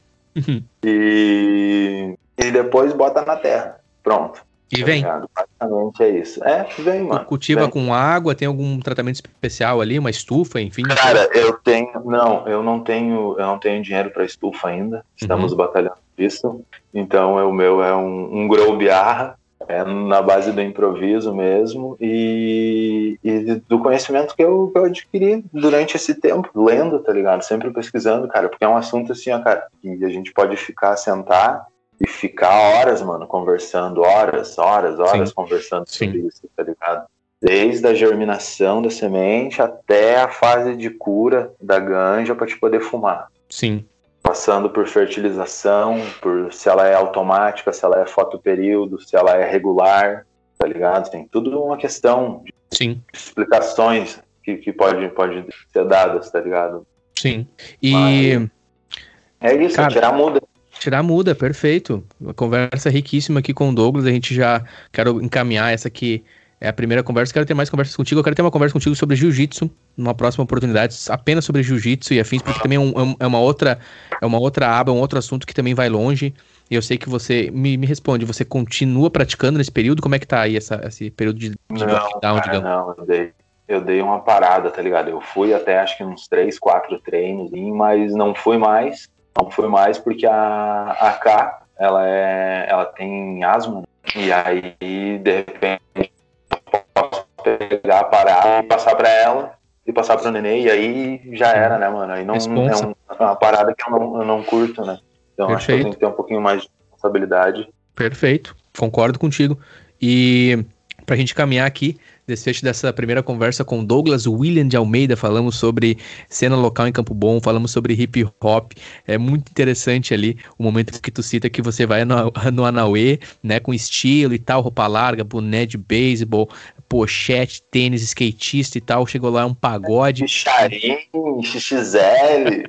e, e depois bota na terra. Pronto. E tá vem. Basicamente é isso. É, vem, mano. Cultiva vem. com água, tem algum tratamento especial ali, uma estufa, enfim? Cara, eu tenho. Não, eu não tenho. Eu não tenho dinheiro para estufa ainda. Estamos uhum. batalhando isso. Então o meu é um, um grow biarra. É na base do improviso mesmo e, e do conhecimento que eu, que eu, adquiri durante esse tempo, lendo, tá ligado? Sempre pesquisando, cara, porque é um assunto assim, ó, cara, que a gente pode ficar, sentar e ficar horas, mano, conversando, horas, horas, horas Sim. conversando sobre Sim. isso, tá ligado? Desde a germinação da semente até a fase de cura da ganja para te poder fumar. Sim. Passando por fertilização, por se ela é automática, se ela é fotoperíodo, se ela é regular, tá ligado? Tem tudo uma questão de Sim. explicações que, que pode, pode ser dadas, tá ligado? Sim. E. Mas é isso, Cara, tirar muda Tirar muda, perfeito. Uma conversa riquíssima aqui com o Douglas. A gente já quero encaminhar essa aqui. É a primeira conversa. Quero ter mais conversas contigo. Eu quero ter uma conversa contigo sobre jiu-jitsu numa próxima oportunidade, apenas sobre jiu-jitsu e afins, porque também é, um, é, uma outra é uma outra aba, é um outro assunto que também vai longe. E eu sei que você me, me responde. Você continua praticando nesse período? Como é que tá aí essa, esse período de, de não, lockdown, digamos? Não, eu dei, eu dei uma parada, tá ligado? Eu fui até acho que uns três, quatro treinos, mas não fui mais. Não foi mais porque a, a K, ela, é, ela tem asma, e aí, de repente, pegar, parar e passar para ela, e passar para o neném, e aí já era, né, mano? Aí não Responsa. é um, é uma parada que eu não, eu não curto, né? Então Perfeito. acho que eu tenho que ter um pouquinho mais de responsabilidade. Perfeito. Concordo contigo. E para a gente caminhar aqui, desfecho dessa primeira conversa com Douglas William de Almeida, falamos sobre cena local em Campo Bom, falamos sobre hip hop, é muito interessante ali o momento que tu cita que você vai no, no Anauê, né, com estilo e tal, roupa larga, boné de beisebol, pochete, tênis, skatista e tal, chegou lá um pagode. Charim, XXL.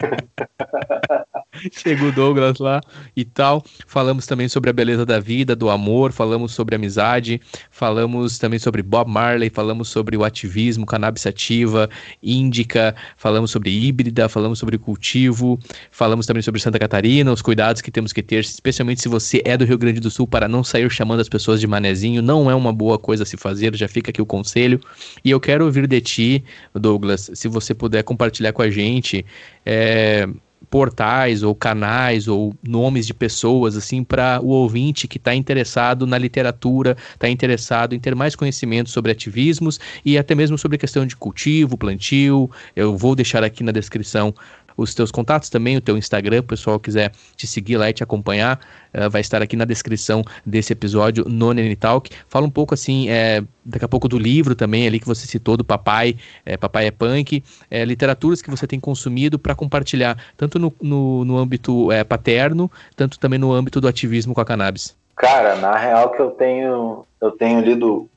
Chegou o Douglas lá e tal. Falamos também sobre a beleza da vida, do amor, falamos sobre amizade, falamos também sobre Bob Marley, falamos sobre o ativismo, cannabis ativa, índica, falamos sobre híbrida, falamos sobre cultivo, falamos também sobre Santa Catarina, os cuidados que temos que ter, especialmente se você é do Rio Grande do Sul, para não sair chamando as pessoas de manezinho, não é uma boa coisa a se fazer, já fica aqui o conselho. E eu quero ouvir de ti, Douglas, se você puder compartilhar com a gente é, portais ou canais ou nomes de pessoas assim para o ouvinte que está interessado na literatura, está interessado em ter mais conhecimento sobre ativismos e até mesmo sobre questão de cultivo, plantio. Eu vou deixar aqui na descrição os teus contatos também, o teu Instagram, o pessoal quiser te seguir lá e te acompanhar, uh, vai estar aqui na descrição desse episódio no Nene Talk. Fala um pouco assim, é, daqui a pouco do livro também ali que você citou do Papai, é, Papai é Punk, é, literaturas que você tem consumido para compartilhar, tanto no, no, no âmbito paterno, tanto também no âmbito do ativismo com a cannabis. Cara, na real que eu tenho, eu tenho lido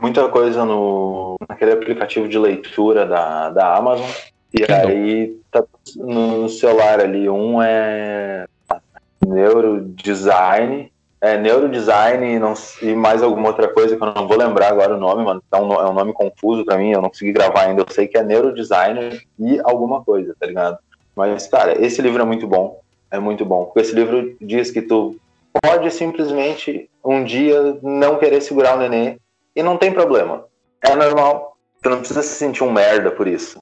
muita coisa no naquele aplicativo de leitura da, da Amazon. E aí tá no celular ali, um é neurodesign, é neurodesign e, não, e mais alguma outra coisa que eu não vou lembrar agora o nome, mano. Um, é um nome confuso para mim, eu não consegui gravar ainda. Eu sei que é neurodesign e alguma coisa, tá ligado? Mas, cara, esse livro é muito bom. É muito bom. Porque esse livro diz que tu pode simplesmente um dia não querer segurar o neném e não tem problema. É normal. Tu não precisa se sentir um merda por isso.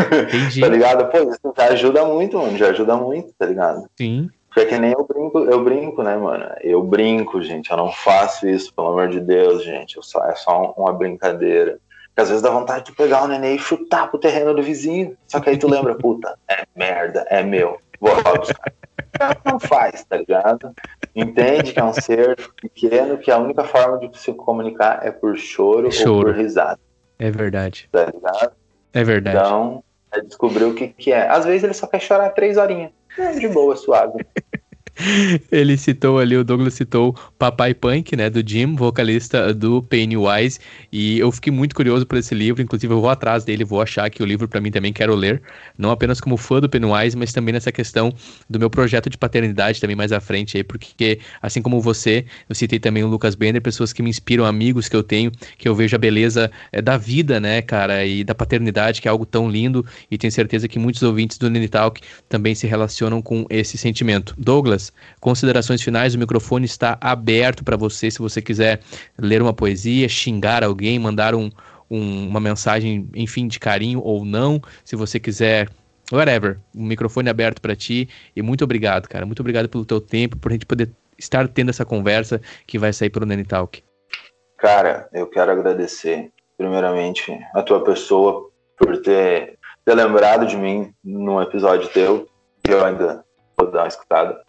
Entendi. tá ligado? Pô, isso já ajuda muito, mano. Já ajuda muito, tá ligado? Sim. Porque é que nem eu brinco, eu brinco, né, mano? Eu brinco, gente. Eu não faço isso, pelo amor de Deus, gente. Eu só, é só uma brincadeira. Porque às vezes dá vontade de pegar o neném e chutar pro terreno do vizinho. Só que aí tu lembra, puta, é merda, é meu. Vou lá buscar. Não faz, tá ligado? Entende que é um ser pequeno, que a única forma de se comunicar é por choro, choro. ou por risada. É verdade. Tá ligado? É verdade. Então, descobrir o que, que é. Às vezes ele só quer chorar três horinhas. É de boa, suave. Ele citou ali, o Douglas citou Papai Punk, né, do Jim, vocalista do Pennywise, e eu fiquei muito curioso por esse livro, inclusive eu vou atrás dele, vou achar que o livro para mim também quero ler, não apenas como fã do Pennywise, mas também nessa questão do meu projeto de paternidade também mais à frente aí, porque assim como você, eu citei também o Lucas Bender, pessoas que me inspiram, amigos que eu tenho, que eu vejo a beleza é, da vida, né, cara, e da paternidade, que é algo tão lindo, e tenho certeza que muitos ouvintes do Nene Talk também se relacionam com esse sentimento. Douglas, considerações finais, o microfone está aberto para você se você quiser ler uma poesia, xingar alguém, mandar um, um, uma mensagem, enfim, de carinho ou não, se você quiser whatever, o microfone é aberto para ti. E muito obrigado, cara, muito obrigado pelo teu tempo, por a gente poder estar tendo essa conversa que vai sair pelo Nene Talk. Cara, eu quero agradecer, primeiramente, a tua pessoa por ter, ter lembrado de mim num episódio teu, que eu ainda vou dar uma escutada.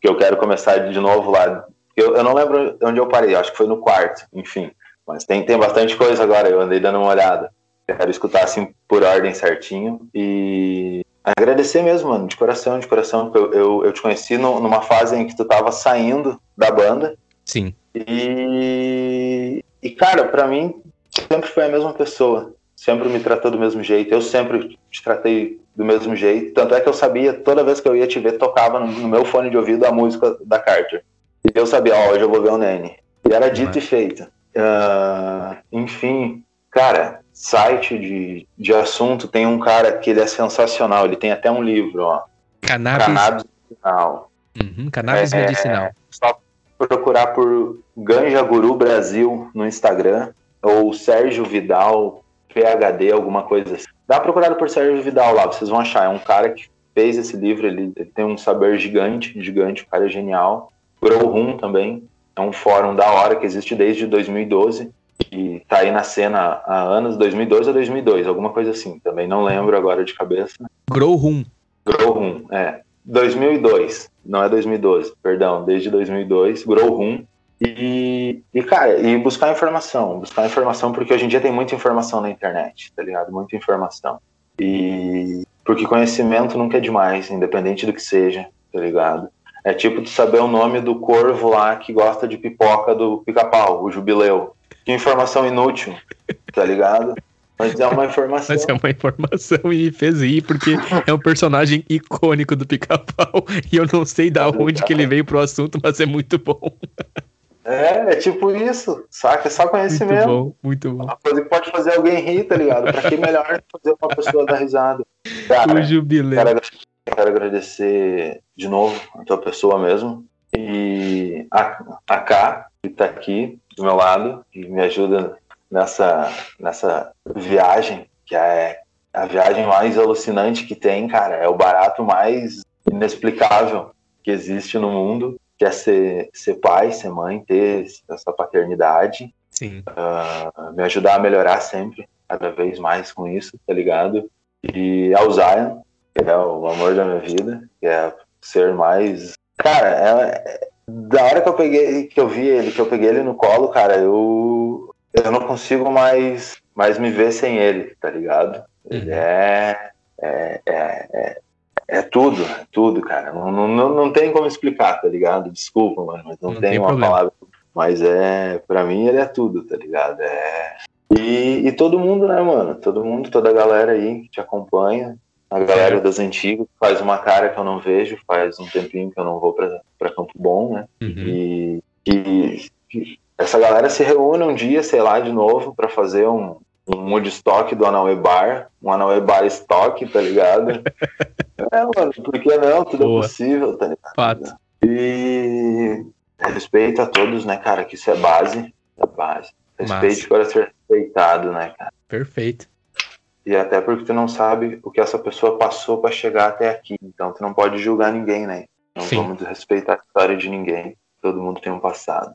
que eu quero começar de novo lá. Eu, eu não lembro onde eu parei, acho que foi no quarto, enfim. Mas tem, tem bastante coisa agora, eu andei dando uma olhada. Quero escutar assim por ordem certinho. E agradecer mesmo, mano, de coração, de coração. Eu, eu, eu te conheci no, numa fase em que tu tava saindo da banda. Sim. E, e cara, para mim, sempre foi a mesma pessoa. Sempre me tratou do mesmo jeito. Eu sempre te tratei do mesmo jeito. Tanto é que eu sabia, toda vez que eu ia te ver, tocava no, no meu fone de ouvido a música da Carter. E eu sabia, ó, hoje eu vou ver o Nene. E era dito e feito. Uh, enfim, cara, site de, de assunto tem um cara que ele é sensacional, ele tem até um livro, ó. Cannabis, Cannabis Medicinal. Uhum, cannabis é, Medicinal. É, só procurar por Ganja Guru Brasil no Instagram ou Sérgio Vidal PHD, alguma coisa assim. Dá uma procurada por Sérgio Vidal lá, vocês vão achar. É um cara que fez esse livro, ele, ele tem um saber gigante, gigante, o cara é genial. Grow Room também, é um fórum da hora que existe desde 2012 e tá aí na cena há anos, 2012 a 2002, alguma coisa assim, também não lembro agora de cabeça. Grow Room. Grow Room, é. 2002, não é 2012, perdão, desde 2002, Grow Room. E, e, cara, e buscar informação, buscar informação, porque hoje em dia tem muita informação na internet, tá ligado? Muita informação. E porque conhecimento nunca é demais, independente do que seja, tá ligado? É tipo de saber o nome do corvo lá que gosta de pipoca do pica-pau, o jubileu. Que informação inútil, tá ligado? Mas é uma informação. Mas é uma informação e fez rir, porque é um personagem icônico do pica-pau. E eu não sei da onde que ele veio pro assunto, mas é muito bom. É, é tipo isso, saca? É só conhecimento. Muito bom, muito bom. Uma coisa que pode fazer alguém rir, tá ligado? Pra que melhor fazer uma pessoa dar risada? Cara, o jubileu. Quero, quero agradecer de novo a tua pessoa mesmo. E a, a K, que tá aqui do meu lado, e me ajuda nessa, nessa viagem, que é a viagem mais alucinante que tem, cara. É o barato mais inexplicável que existe no mundo, que é ser, ser pai, ser mãe, ter essa paternidade. Sim. Uh, me ajudar a melhorar sempre, cada vez mais com isso, tá ligado? E ao Zion, que é o amor da minha vida, que é ser mais. Cara, é, da hora que eu peguei, que eu vi ele, que eu peguei ele no colo, cara, eu eu não consigo mais, mais me ver sem ele, tá ligado? Ele uhum. é, é, é, é, tudo, é tudo, cara. Não, não, não tem como explicar, tá ligado? Desculpa, mano, mas não, não tem, tem, uma problema. palavra. Mas é, pra mim ele é tudo, tá ligado? É... E, e todo mundo, né, mano? Todo mundo, toda a galera aí que te acompanha, a galera é. das antigas, faz uma cara que eu não vejo, faz um tempinho que eu não vou pra, pra Campo Bom, né? Uhum. E, e, essa galera se reúne um dia, sei lá, de novo, para fazer um, um Woodstock do Anauê Bar, um Anauê Bar Stock, tá ligado? é, mano, por que não? Tudo é Boa. é possível, tá ligado? Fato. E respeito a todos, né, cara, que isso é base, é base. Respeite para ser respeitado, né, cara? Perfeito. E até porque tu não sabe o que essa pessoa passou para chegar até aqui. Então tu não pode julgar ninguém, né? Não Sim. vamos respeitar a história de ninguém. Todo mundo tem um passado.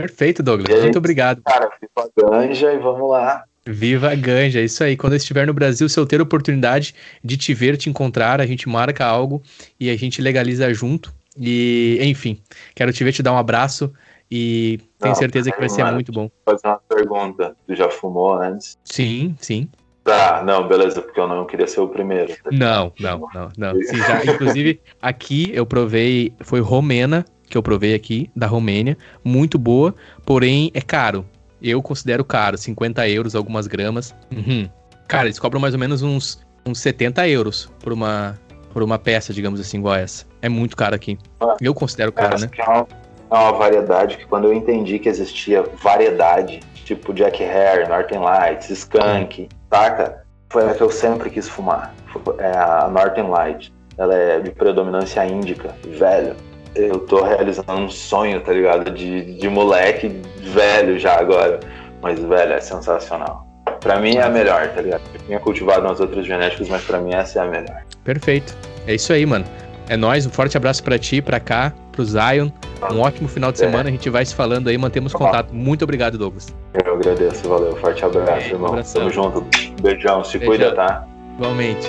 Perfeito, Douglas. Aí, Muito obrigado. Cara, viva a ganja e vamos lá. Viva a ganja, é isso aí. Quando eu estiver no Brasil, se eu ter a oportunidade de te ver, te encontrar, a gente marca algo e a gente legaliza junto. E, enfim, quero te ver, te dar um abraço e tenho não, certeza que vai ser mano, muito bom. Fazer uma pergunta. Tu já fumou antes? Sim, sim. Tá, não, beleza, porque eu não queria ser o primeiro. Tá? Não, não, não, não. Sim, já, inclusive, aqui eu provei, foi romena, que eu provei aqui, da Romênia, muito boa, porém é caro. Eu considero caro, 50 euros algumas gramas. Uhum. Cara, eles cobram mais ou menos uns, uns 70 euros por uma, por uma peça, digamos assim, igual essa. É muito caro aqui. Ah, eu considero caro, né? É uma, é uma variedade que quando eu entendi que existia variedade, tipo Jack Hare, Northern Lights, Skunk, saca? Foi a que eu sempre quis fumar. É a Northern Light. Ela é de predominância índica, velho eu tô realizando um sonho, tá ligado? De, de moleque velho já agora. Mas, velho, é sensacional. Pra mim é a melhor, tá ligado? Eu tinha cultivado umas outras genéticas, mas pra mim essa é a melhor. Perfeito. É isso aí, mano. É nóis, um forte abraço para ti, para cá, pro Zion. Um ótimo final de é. semana, a gente vai se falando aí, mantemos contato. Muito obrigado, Douglas. Eu agradeço, valeu. Forte abraço, é, irmão. Tamo junto. Beijão, se Beijão. cuida, tá? Igualmente.